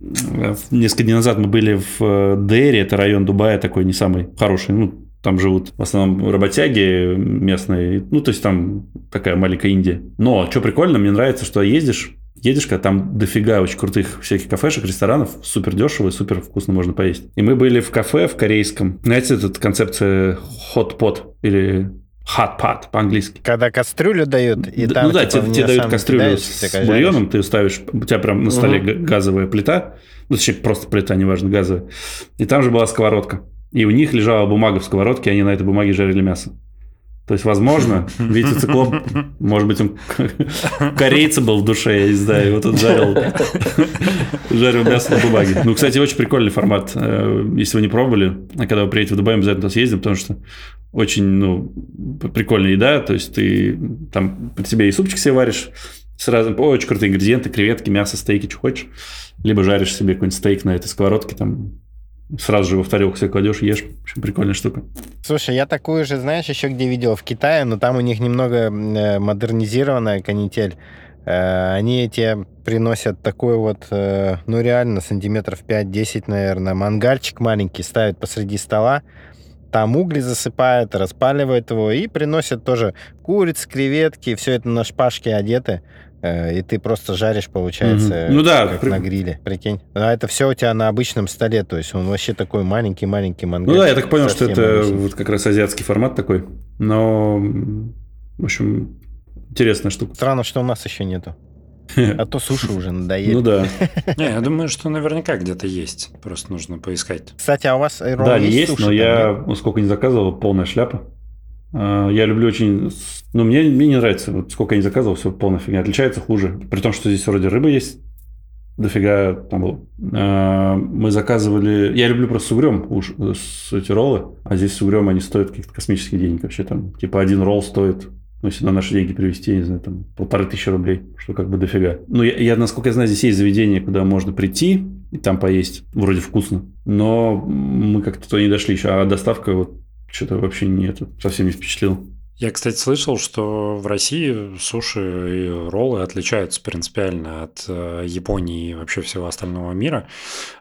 э, Несколько дней назад мы были в э, Дейре, это район Дубая такой не самый хороший, ну, там живут в основном работяги местные, ну, то есть там такая маленькая Индия. Но, что прикольно, мне нравится, что ездишь, едешь, когда там дофига очень крутых всяких кафешек, ресторанов, супер дешево и супер вкусно можно поесть. И мы были в кафе в корейском. Знаете, эта концепция pot или pot по-английски. Когда кастрюлю дают, и там ну да, типа, тебе, тебе дают кастрюлю кидаешь, с, с бульоном, ты ставишь, у тебя прям на столе га- газовая плита, ну, точнее, просто плита, неважно, газовая. И там же была сковородка. И у них лежала бумага в сковородке, и они на этой бумаге жарили мясо. То есть, возможно, Витя Циклоп, может быть, он корейца был в душе, я не знаю, вот он жарил, жарил мясо на бумаге. Ну, кстати, очень прикольный формат. Э, Если вы не пробовали, а когда вы приедете в Дубай, обязательно съездим, потому что очень, ну, прикольная еда. То есть, ты там при себе и супчик себе варишь, сразу очень крутые ингредиенты, креветки, мясо, стейки, что хочешь. Либо жаришь себе какой-нибудь стейк на этой сковородке, там сразу же во вторую себе кладешь, ешь. В общем, прикольная штука. Слушай, я такую же, знаешь, еще где видел в Китае, но там у них немного э, модернизированная канитель. Э, Они эти приносят такой вот, э, ну реально, сантиметров 5-10, наверное, мангальчик маленький ставят посреди стола, там угли засыпают, распаливают его и приносят тоже куриц, креветки, все это на шпажке одеты. Э, И ты просто жаришь, получается, Мгм. Ну да, как при- на гриле, прикинь. А это все у тебя на обычном столе, то есть он вообще такой маленький-маленький Ну мангальчик. да, я так понял, что это малюсенький. вот как раз азиатский формат такой. Но, в общем, интересная штука. Странно, что у нас еще нету. А то суши уже надоели. Ну да. Не, я думаю, что наверняка где-то есть. Просто нужно поискать. Кстати, а у вас Да, есть, но я, ну, сколько не заказывал, полная шляпа. А, Я люблю очень... Ну, мне, мне не нравится. Вот сколько я не заказывал, все полная фигня. Отличается хуже. При том, что здесь вроде рыба есть. Дофига там было. А, Мы заказывали... Я люблю просто с угрем уж, с эти роллы. А здесь с угрем они стоят каких-то космических денег вообще. Там, типа, один ролл стоит ну, если на наши деньги перевести, я не знаю, там, полторы тысячи рублей, что как бы дофига. Ну, я, я, насколько я знаю, здесь есть заведение, куда можно прийти и там поесть. Вроде вкусно. Но мы как-то туда не дошли еще. А доставка вот что-то вообще нет, совсем не впечатлил. Я, кстати, слышал, что в России суши и роллы отличаются принципиально от э, Японии и вообще всего остального мира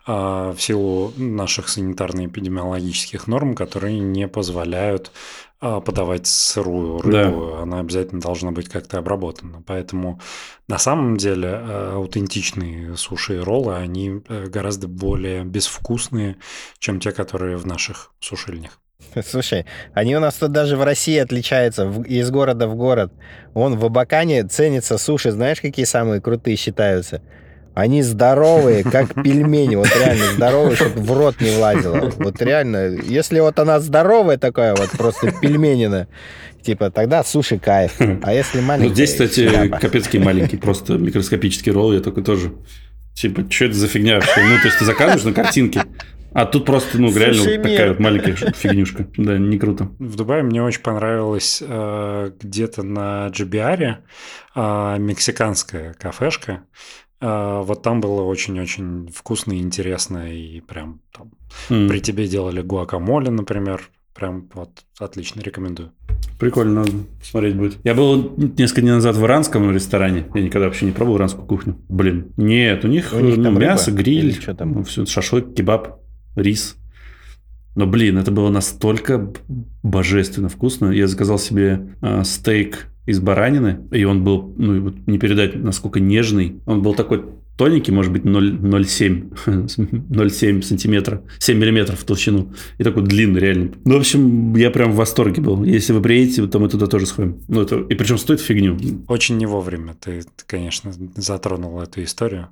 а, в силу наших санитарно-эпидемиологических норм, которые не позволяют а, подавать сырую рыбу. Она обязательно должна быть как-то обработана. Поэтому на самом деле э, аутентичные суши и роллы, они э, гораздо более безвкусные, чем те, которые в наших сушильнях. Слушай, они у нас тут даже в России отличаются в- из города в город. Вон в Абакане ценятся суши, знаешь, какие самые крутые считаются? Они здоровые, как пельмени, вот реально здоровые, чтобы в рот не влазило. Вот реально, если вот она здоровая такая, вот просто пельменина, типа, тогда суши кайф. А если маленькая... Ну, здесь, кстати, шляпа. капецкий маленький, просто микроскопический ролл, я только тоже. Типа, что это за фигня вообще? Ну, то есть ты заказываешь на картинке, а тут просто, ну, реально Суши вот такая вот маленькая фигнюшка. Да, не круто. В Дубае мне очень понравилось э, где-то на Джибиаре э, мексиканская кафешка. Э, вот там было очень-очень вкусно и интересно, и прям там М. при тебе делали гуакамоле, например, Прям вот отлично, рекомендую. Прикольно, надо смотреть будет. Я был несколько дней назад в иранском ресторане. Я никогда вообще не пробовал иранскую кухню. Блин, нет, у них, У них ну, мясо, рыба гриль, что там? ну, все, шашлык, кебаб, рис. Но, блин, это было настолько божественно вкусно. Я заказал себе а, стейк из баранины, и он был, ну, вот не передать, насколько нежный. Он был такой тоненький, может быть, 0 0,7 0,7 сантиметра, 7 миллиметров в толщину. И такой длинный, реально. Ну, в общем, я прям в восторге был. Если вы приедете, то мы туда тоже сходим. Ну, это, и причем стоит фигню. Очень не вовремя ты, конечно, затронул эту историю.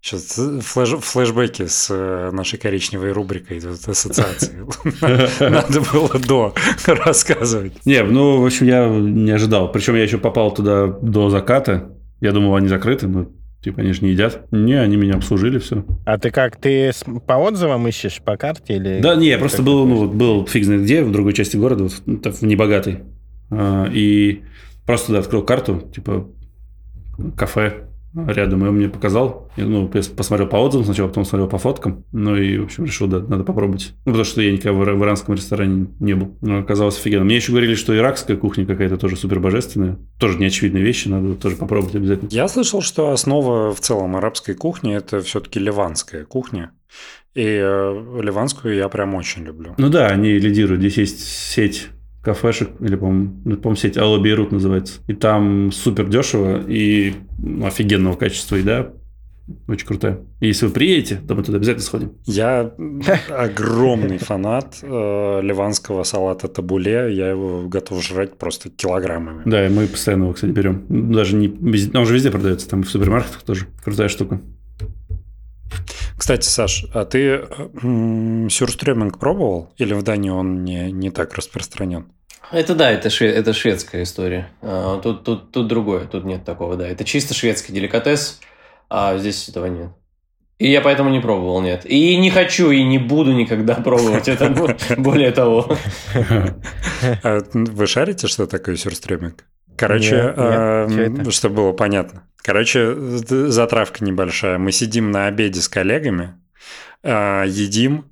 Сейчас флеш, флешбеки с э, нашей коричневой рубрикой тут ассоциации. Надо было до рассказывать. Не, ну, в общем, я не ожидал. Причем я еще попал туда до заката. Я думал, они закрыты, но типа они же не едят. Не, они меня обслужили, все. А ты как, ты по отзывам ищешь по карте или... Да, не, я просто был, ну, вот был фиг знает где, в другой части города, вот, ну, там, в небогатой. А, И просто туда открыл карту, типа кафе рядом, и он мне показал. Я, ну, я посмотрел по отзывам сначала, потом смотрел по фоткам. Ну и, в общем, решил, да, надо попробовать. Ну, потому что я никогда в, в иранском ресторане не был. Но оказалось офигенно. Мне еще говорили, что иракская кухня какая-то тоже супер божественная. Тоже неочевидные вещи, надо тоже попробовать обязательно. Я слышал, что основа в целом арабской кухни – это все-таки ливанская кухня. И э, ливанскую я прям очень люблю. Ну да, они лидируют. Здесь есть сеть кафешек, или, по-моему, ну, по-моему, сеть Алла Бейрут называется. И там супер дешево и ну, офигенного качества еда. Очень крутая. И если вы приедете, то мы туда обязательно сходим. Я огромный фанат э, ливанского салата табуле. Я его готов жрать просто килограммами. Да, и мы постоянно его, кстати, берем. Даже не... Он же везде продается, там и в супермаркетах тоже. Крутая штука. Кстати, Саш, а ты м, сюрстрёминг пробовал? Или в Дании он не, не так распространен? Это да, это, шве- это шведская история. А, тут, тут, тут другое, тут нет такого, да. Это чисто шведский деликатес, а здесь этого нет. И я поэтому не пробовал, нет. И не хочу, и не буду никогда пробовать это. бо- Более того. А Вы шарите, что такое сюрстрёминг? Короче, Нет, нет. Чё это? чтобы было понятно. Короче, затравка небольшая. Мы сидим на обеде с коллегами, э, едим,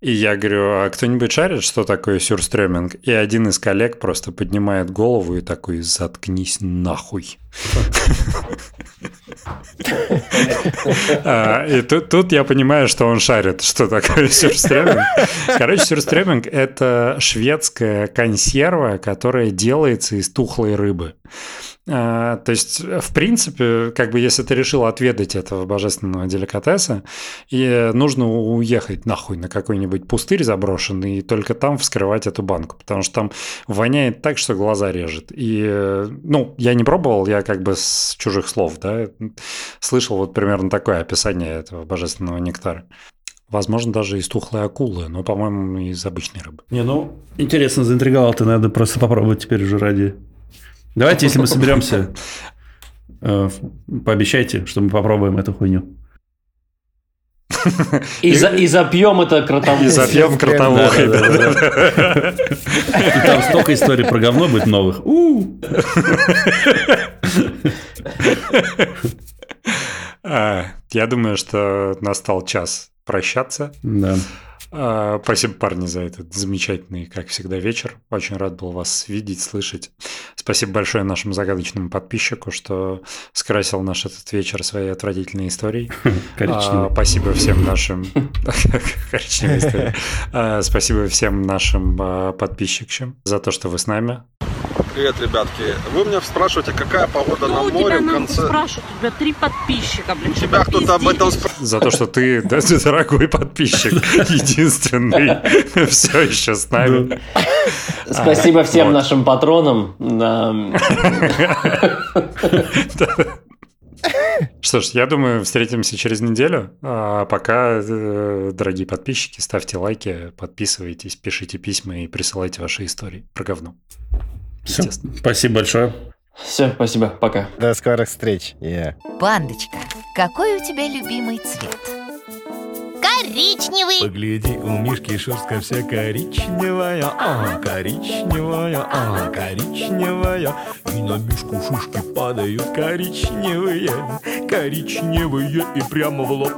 и я говорю, а кто-нибудь шарит, что такое сюрстрёминг? И один из коллег просто поднимает голову и такой, заткнись нахуй. А, И тут я понимаю, что он шарит, что такое сюрстреминг. Короче, сюрстреминг – это шведская консерва, которая делается из тухлой рыбы. А, То есть, в принципе, как бы если ты решил отведать этого божественного деликатеса, и нужно уехать нахуй на какой-нибудь пустырь заброшенный и только там вскрывать эту банку, потому что там воняет так, что глаза режет. И, э, ну, я не пробовал, я как бы с чужих слов, да, слышал вот примерно такое описание этого божественного нектара. Возможно, даже из тухлой акулы, но, по-моему, из обычной рыбы. Не, ну, интересно, заинтриговал ты, надо просто попробовать теперь уже ради... Давайте, если мы соберемся, э, пообещайте, что мы попробуем эту хуйню. И, за- и запьем это кротовухой. И запьем кротовухой. Да-да-да-да. И там столько историй про говно будет новых. У! А, Я думаю, что настал час прощаться. Да. А, Спасибо, парни, за этот замечательный, как всегда, вечер. Очень рад был вас видеть, слышать. Спасибо большое нашему загадочному подписчику, что скрасил наш этот вечер своей отвратительной историей. Коричневый. А, Спасибо всем нашим... Коричневая история. А, Спасибо всем нашим подписчикам за то, что вы с нами. Привет, ребятки. Вы меня спрашиваете, какая погода Кто на море тебя в конце... спрашивает? У тебя три подписчика, блин. У тебя кто-то об этом спрашивает. За то, что ты, да, ты дорогой подписчик, единственный, все еще с нами. Спасибо всем нашим патронам. Что ж, я думаю, встретимся через неделю. А пока, э, дорогие подписчики, ставьте лайки, подписывайтесь, пишите письма и присылайте ваши истории про говно. Естественно. Спасибо большое. Все, спасибо, пока. До скорых встреч. Yeah. Пандочка, какой у тебя любимый цвет? Коричневый. Погляди, у Мишки шерстка вся коричневая, а, коричневая, а, коричневая. И на Мишку шишки падают коричневые, коричневые и прямо в лоб.